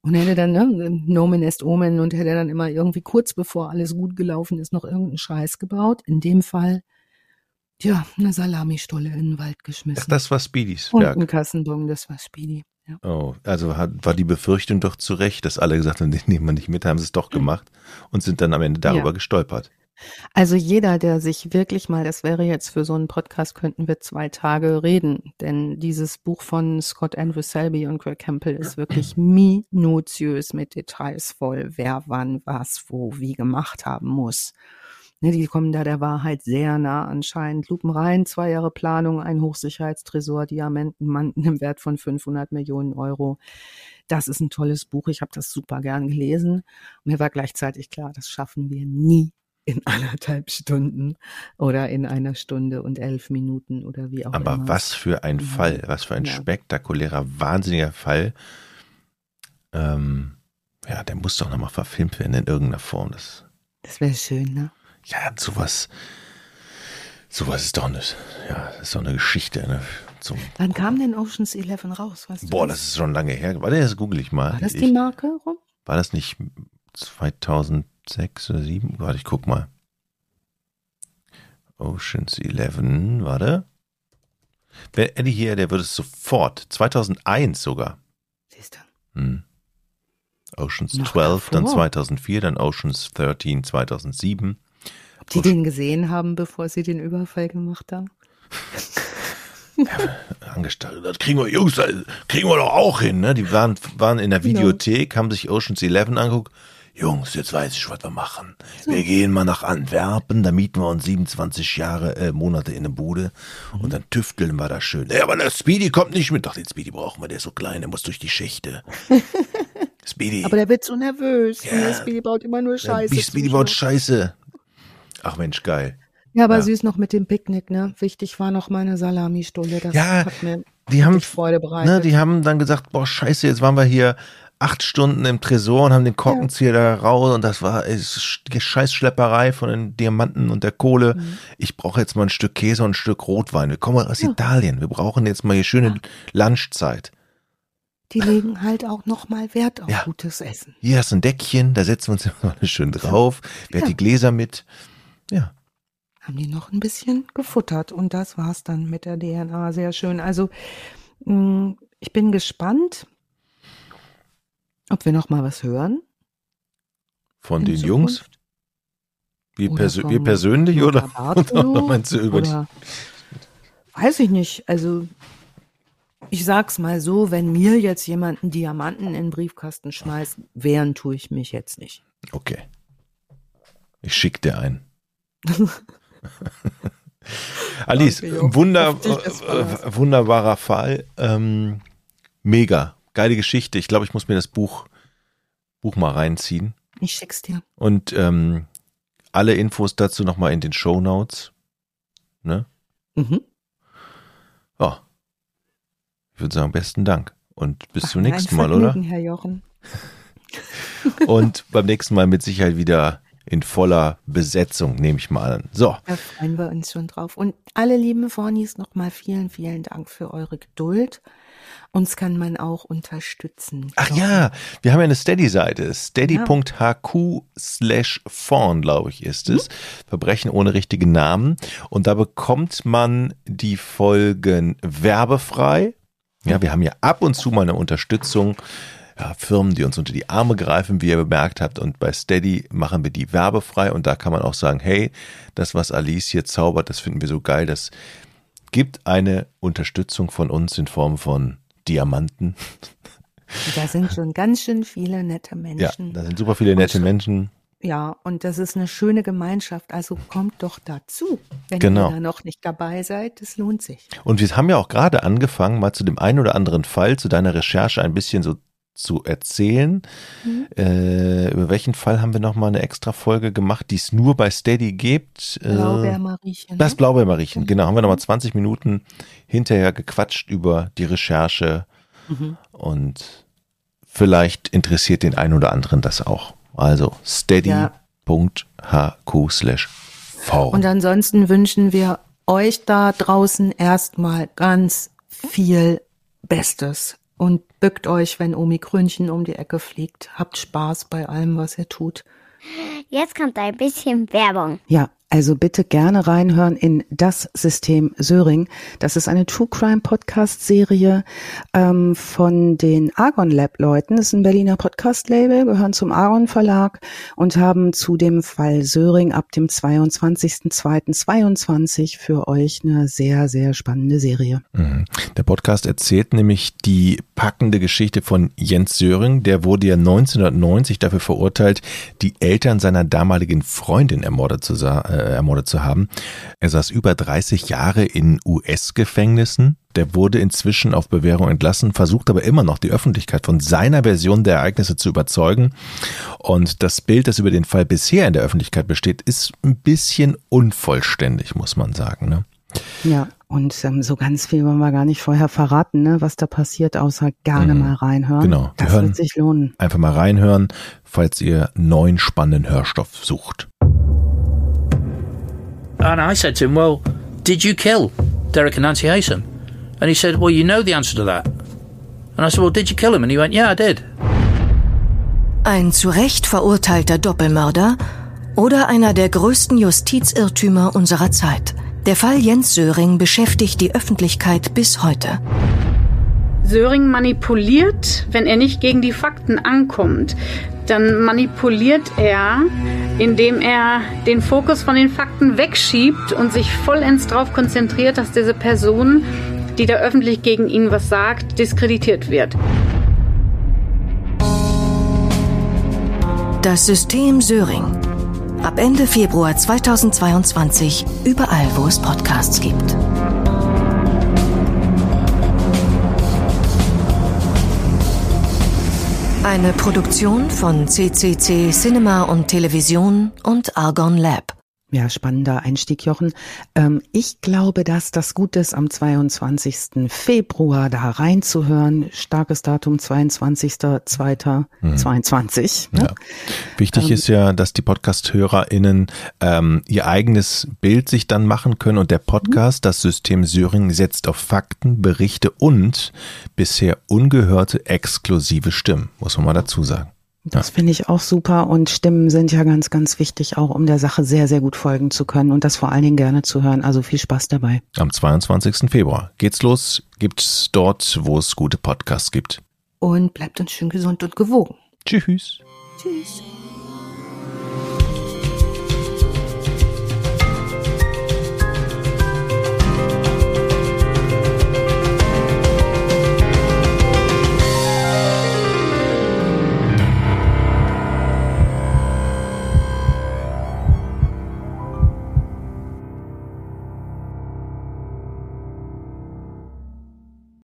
Und hätte dann, ne, Nomen est Omen und hätte dann immer irgendwie kurz bevor alles gut gelaufen ist, noch irgendeinen Scheiß gebaut. In dem Fall ja, eine Salamistolle in den Wald geschmissen. Ach, das war Speedys Und Werk. ein Kassenbon, das war Speedy. Ja. Oh, also hat, war die Befürchtung doch zu Recht, dass alle gesagt haben, den nehmen wir nicht mit, haben sie es doch hm. gemacht und sind dann am Ende darüber ja. gestolpert. Also jeder, der sich wirklich mal, das wäre jetzt für so einen Podcast, könnten wir zwei Tage reden, denn dieses Buch von Scott Andrew Selby und Greg Campbell ist wirklich minutiös mit Details voll, wer wann was wo wie gemacht haben muss. Ne, die kommen da der Wahrheit sehr nah anscheinend. Lupen rein, zwei Jahre Planung, ein Hochsicherheitstresor, Diamanten im Wert von 500 Millionen Euro. Das ist ein tolles Buch. Ich habe das super gern gelesen. Mir war gleichzeitig klar, das schaffen wir nie in anderthalb Stunden oder in einer Stunde und elf Minuten oder wie auch Aber immer. Aber was für ein ja. Fall, was für ein ja. spektakulärer, wahnsinniger Fall. Ähm, ja, der muss doch nochmal verfilmt werden in irgendeiner Form. Das, das wäre schön, ne? Ja, sowas, sowas ist doch eine, ja, ist doch eine Geschichte. Ne? Zum, Wann kam denn Oceans 11 raus? Weißt boah, das ist schon lange her. Warte, das google ich mal. War das die Marke rum? War das nicht 2006 oder 2007? Warte, ich guck mal. Oceans 11, warte. Wer Eddie hier, der würde es sofort. 2001 sogar. Siehst du. Hm. Oceans Noch 12 dann davor. 2004, dann Oceans 13 2007. Ob die den gesehen haben, bevor sie den Überfall gemacht haben? Angestellt. Das kriegen wir, Jungs, das kriegen wir doch auch hin, ne? Die waren, waren in der Genau. Videothek, haben sich Oceans 11 angeguckt. Jungs, jetzt weiß ich, was wir machen. Wir gehen mal nach Antwerpen, da mieten wir uns 27 Jahre, äh, Monate in eine Bude Mhm. und dann tüfteln wir da schön. Ja, aber der Speedy kommt nicht mit. Doch, den Speedy brauchen wir, der ist so klein, der muss durch die Schächte. Speedy. Aber der wird so nervös. Ja. Der Speedy baut immer nur der Scheiße. Speedy baut. Scheiße. Ach Mensch, geil. Ja, aber Ja. süß noch mit dem Picknick, ne? Wichtig war noch meine Salamistulle. Das Ja, hat mir Die haben, Freude bereitet. ne, die haben dann gesagt, boah, scheiße, jetzt waren wir hier acht Stunden im Tresor und haben den Korkenzieher da raus und das war die Scheißschlepperei von den Diamanten und der Kohle. Mhm. Ich brauche jetzt mal ein Stück Käse und ein Stück Rotwein. Wir kommen aus Italien. Wir brauchen jetzt mal hier schöne Lunchzeit. die legen halt auch noch mal Wert auf Ja. gutes Essen. Hier hast du ein Deckchen, da setzen wir uns immer schön drauf. Wer hat Ja. die Gläser mit? Ja. Haben die noch ein bisschen gefuttert und das war's dann mit der DNA. Sehr schön. Also mh, ich bin gespannt, ob wir noch mal was hören. Von in den Jungs? Zukunft. Oder persö vom wir persönlich oder? Bartolo meinst du über oder weiß ich nicht. Also ich sag's mal so, wenn mir jetzt jemand einen Diamanten in den Briefkasten schmeißt, wehren tue ich mich jetzt nicht. Okay. Ich schick dir einen. Alice, Danke, wunder, Verlass. äh, wunderbarer Fall. Ähm, mega. Geile Geschichte. Ich glaube, ich muss mir das Buch, Buch mal reinziehen. Ich schick's dir. Und ähm, alle Infos dazu nochmal in den Show Notes. Ne? Mhm. Ja. Ich würde sagen, besten Dank. Und bis Ach, zum nächsten Mal, oder? Vergnügen, Herr Jochen. Und beim nächsten Mal mit Sicherheit wieder in voller Besetzung, nehme ich mal an. So. Da freuen wir uns schon drauf. Und alle lieben Fornis nochmal vielen, vielen Dank für eure Geduld. Uns kann man auch unterstützen. Ach ja, wir haben ja eine Steady-Seite. Steady.hq slash vorn, glaube ich, ist es. Verbrechen ohne richtigen Namen. Und da bekommt man die Folgen werbefrei. Ja, wir haben ja ab und zu mal eine Unterstützung. Ja, Firmen, die uns unter die Arme greifen, wie ihr bemerkt habt. Und bei Steady machen wir die werbefrei. Und da kann man auch sagen, hey, das, was Alice hier zaubert, das finden wir so geil. Das gibt eine Unterstützung von uns in Form von Diamanten. Da sind schon ganz schön viele nette Ja, Menschen. da sind super viele nette Menschen. Ja, und das ist eine schöne Gemeinschaft. Also kommt doch dazu. Wenn Genau. ihr da noch nicht dabei seid, das lohnt sich. Und wir haben ja auch gerade angefangen, mal zu dem einen oder anderen Fall, zu deiner Recherche ein bisschen so zu erzählen. Mhm. Äh, über welchen Fall haben wir nochmal eine extra Folge gemacht, die es nur bei Steady gibt? Äh, Blaubeermariechen. das ne? Blaubeermariechen, genau. Haben wir nochmal 20 Minuten hinterher gequatscht über die Recherche Mhm. und vielleicht interessiert den einen oder anderen das auch. Also steady.hq slash Und ansonsten wünschen wir euch da draußen erstmal ganz viel Bestes und bückt euch, wenn Omikrönchen um die Ecke fliegt. Habt Spaß bei allem, was ihr tut. Jetzt kommt ein bisschen Werbung. Ja, also bitte gerne reinhören in Das System Söring. Das ist eine True Crime Podcast Serie ähm, von den Argon Lab Leuten. Das ist ein Berliner Podcast Label, gehören zum Argon Verlag und haben zu dem Fall Söring ab dem 22.02.22 für euch eine sehr, sehr spannende Serie. Mhm. Der Podcast erzählt nämlich die packende Geschichte von Jens Söring. Der wurde ja 1990 dafür verurteilt, die Eltern seiner damaligen Freundin ermordet zu, sa- äh, ermordet zu haben. Er saß über 30 Jahre in US-Gefängnissen. Der wurde inzwischen auf Bewährung entlassen, versucht aber immer noch die Öffentlichkeit von seiner Version der Ereignisse zu überzeugen. Und das Bild, das über den Fall bisher in der Öffentlichkeit besteht, ist ein bisschen unvollständig, muss man sagen. Ne? Ja, und ähm, so ganz viel wollen wir gar nicht vorher verraten, ne, was da passiert, außer gerne Mhm. mal reinhören. Genau, Das hören- wird sich lohnen. Einfach mal reinhören, falls ihr neuen spannenden Hörstoff sucht. And I said to him, Well, did you kill Derek and Nancy Haysom? And he said, Well, you know the answer to that. And I said, Well, did you kill him? And he went, Yeah, I did. Ein zu Recht verurteilter Doppelmörder oder einer der größten Justizirrtümer unserer Zeit. Der Fall Jens Söring beschäftigt die Öffentlichkeit bis heute. Söring manipuliert, wenn er nicht gegen die Fakten ankommt. Dann manipuliert er, indem er den Fokus von den Fakten wegschiebt und sich vollends darauf konzentriert, dass diese Person, die da öffentlich gegen ihn was sagt, diskreditiert wird. Das System Söring. Ab Ende Februar 2022 überall, wo es Podcasts gibt. Eine Produktion von CCC Cinema und Television und Argon Lab. Ja, spannender Einstieg, Jochen. Ähm, ich glaube, dass das gut ist, am 22. Februar da reinzuhören. Starkes Datum, 22.02.22. Mhm. Ja. Wichtig ähm, ist ja, dass die Podcast-HörerInnen ähm, ihr eigenes Bild sich dann machen können und der Podcast, das System Syring, setzt auf Fakten, Berichte und bisher ungehörte exklusive Stimmen, muss man mal dazu sagen. Das finde ich auch super und Stimmen sind ja ganz, ganz wichtig, auch um der Sache sehr, sehr gut folgen zu können und das vor allen Dingen gerne zu hören. Also viel Spaß dabei. Am 22. Februar geht's los, gibt's dort, wo es gute Podcasts gibt. Und bleibt uns schön gesund und gewogen. Tschüss. Tschüss.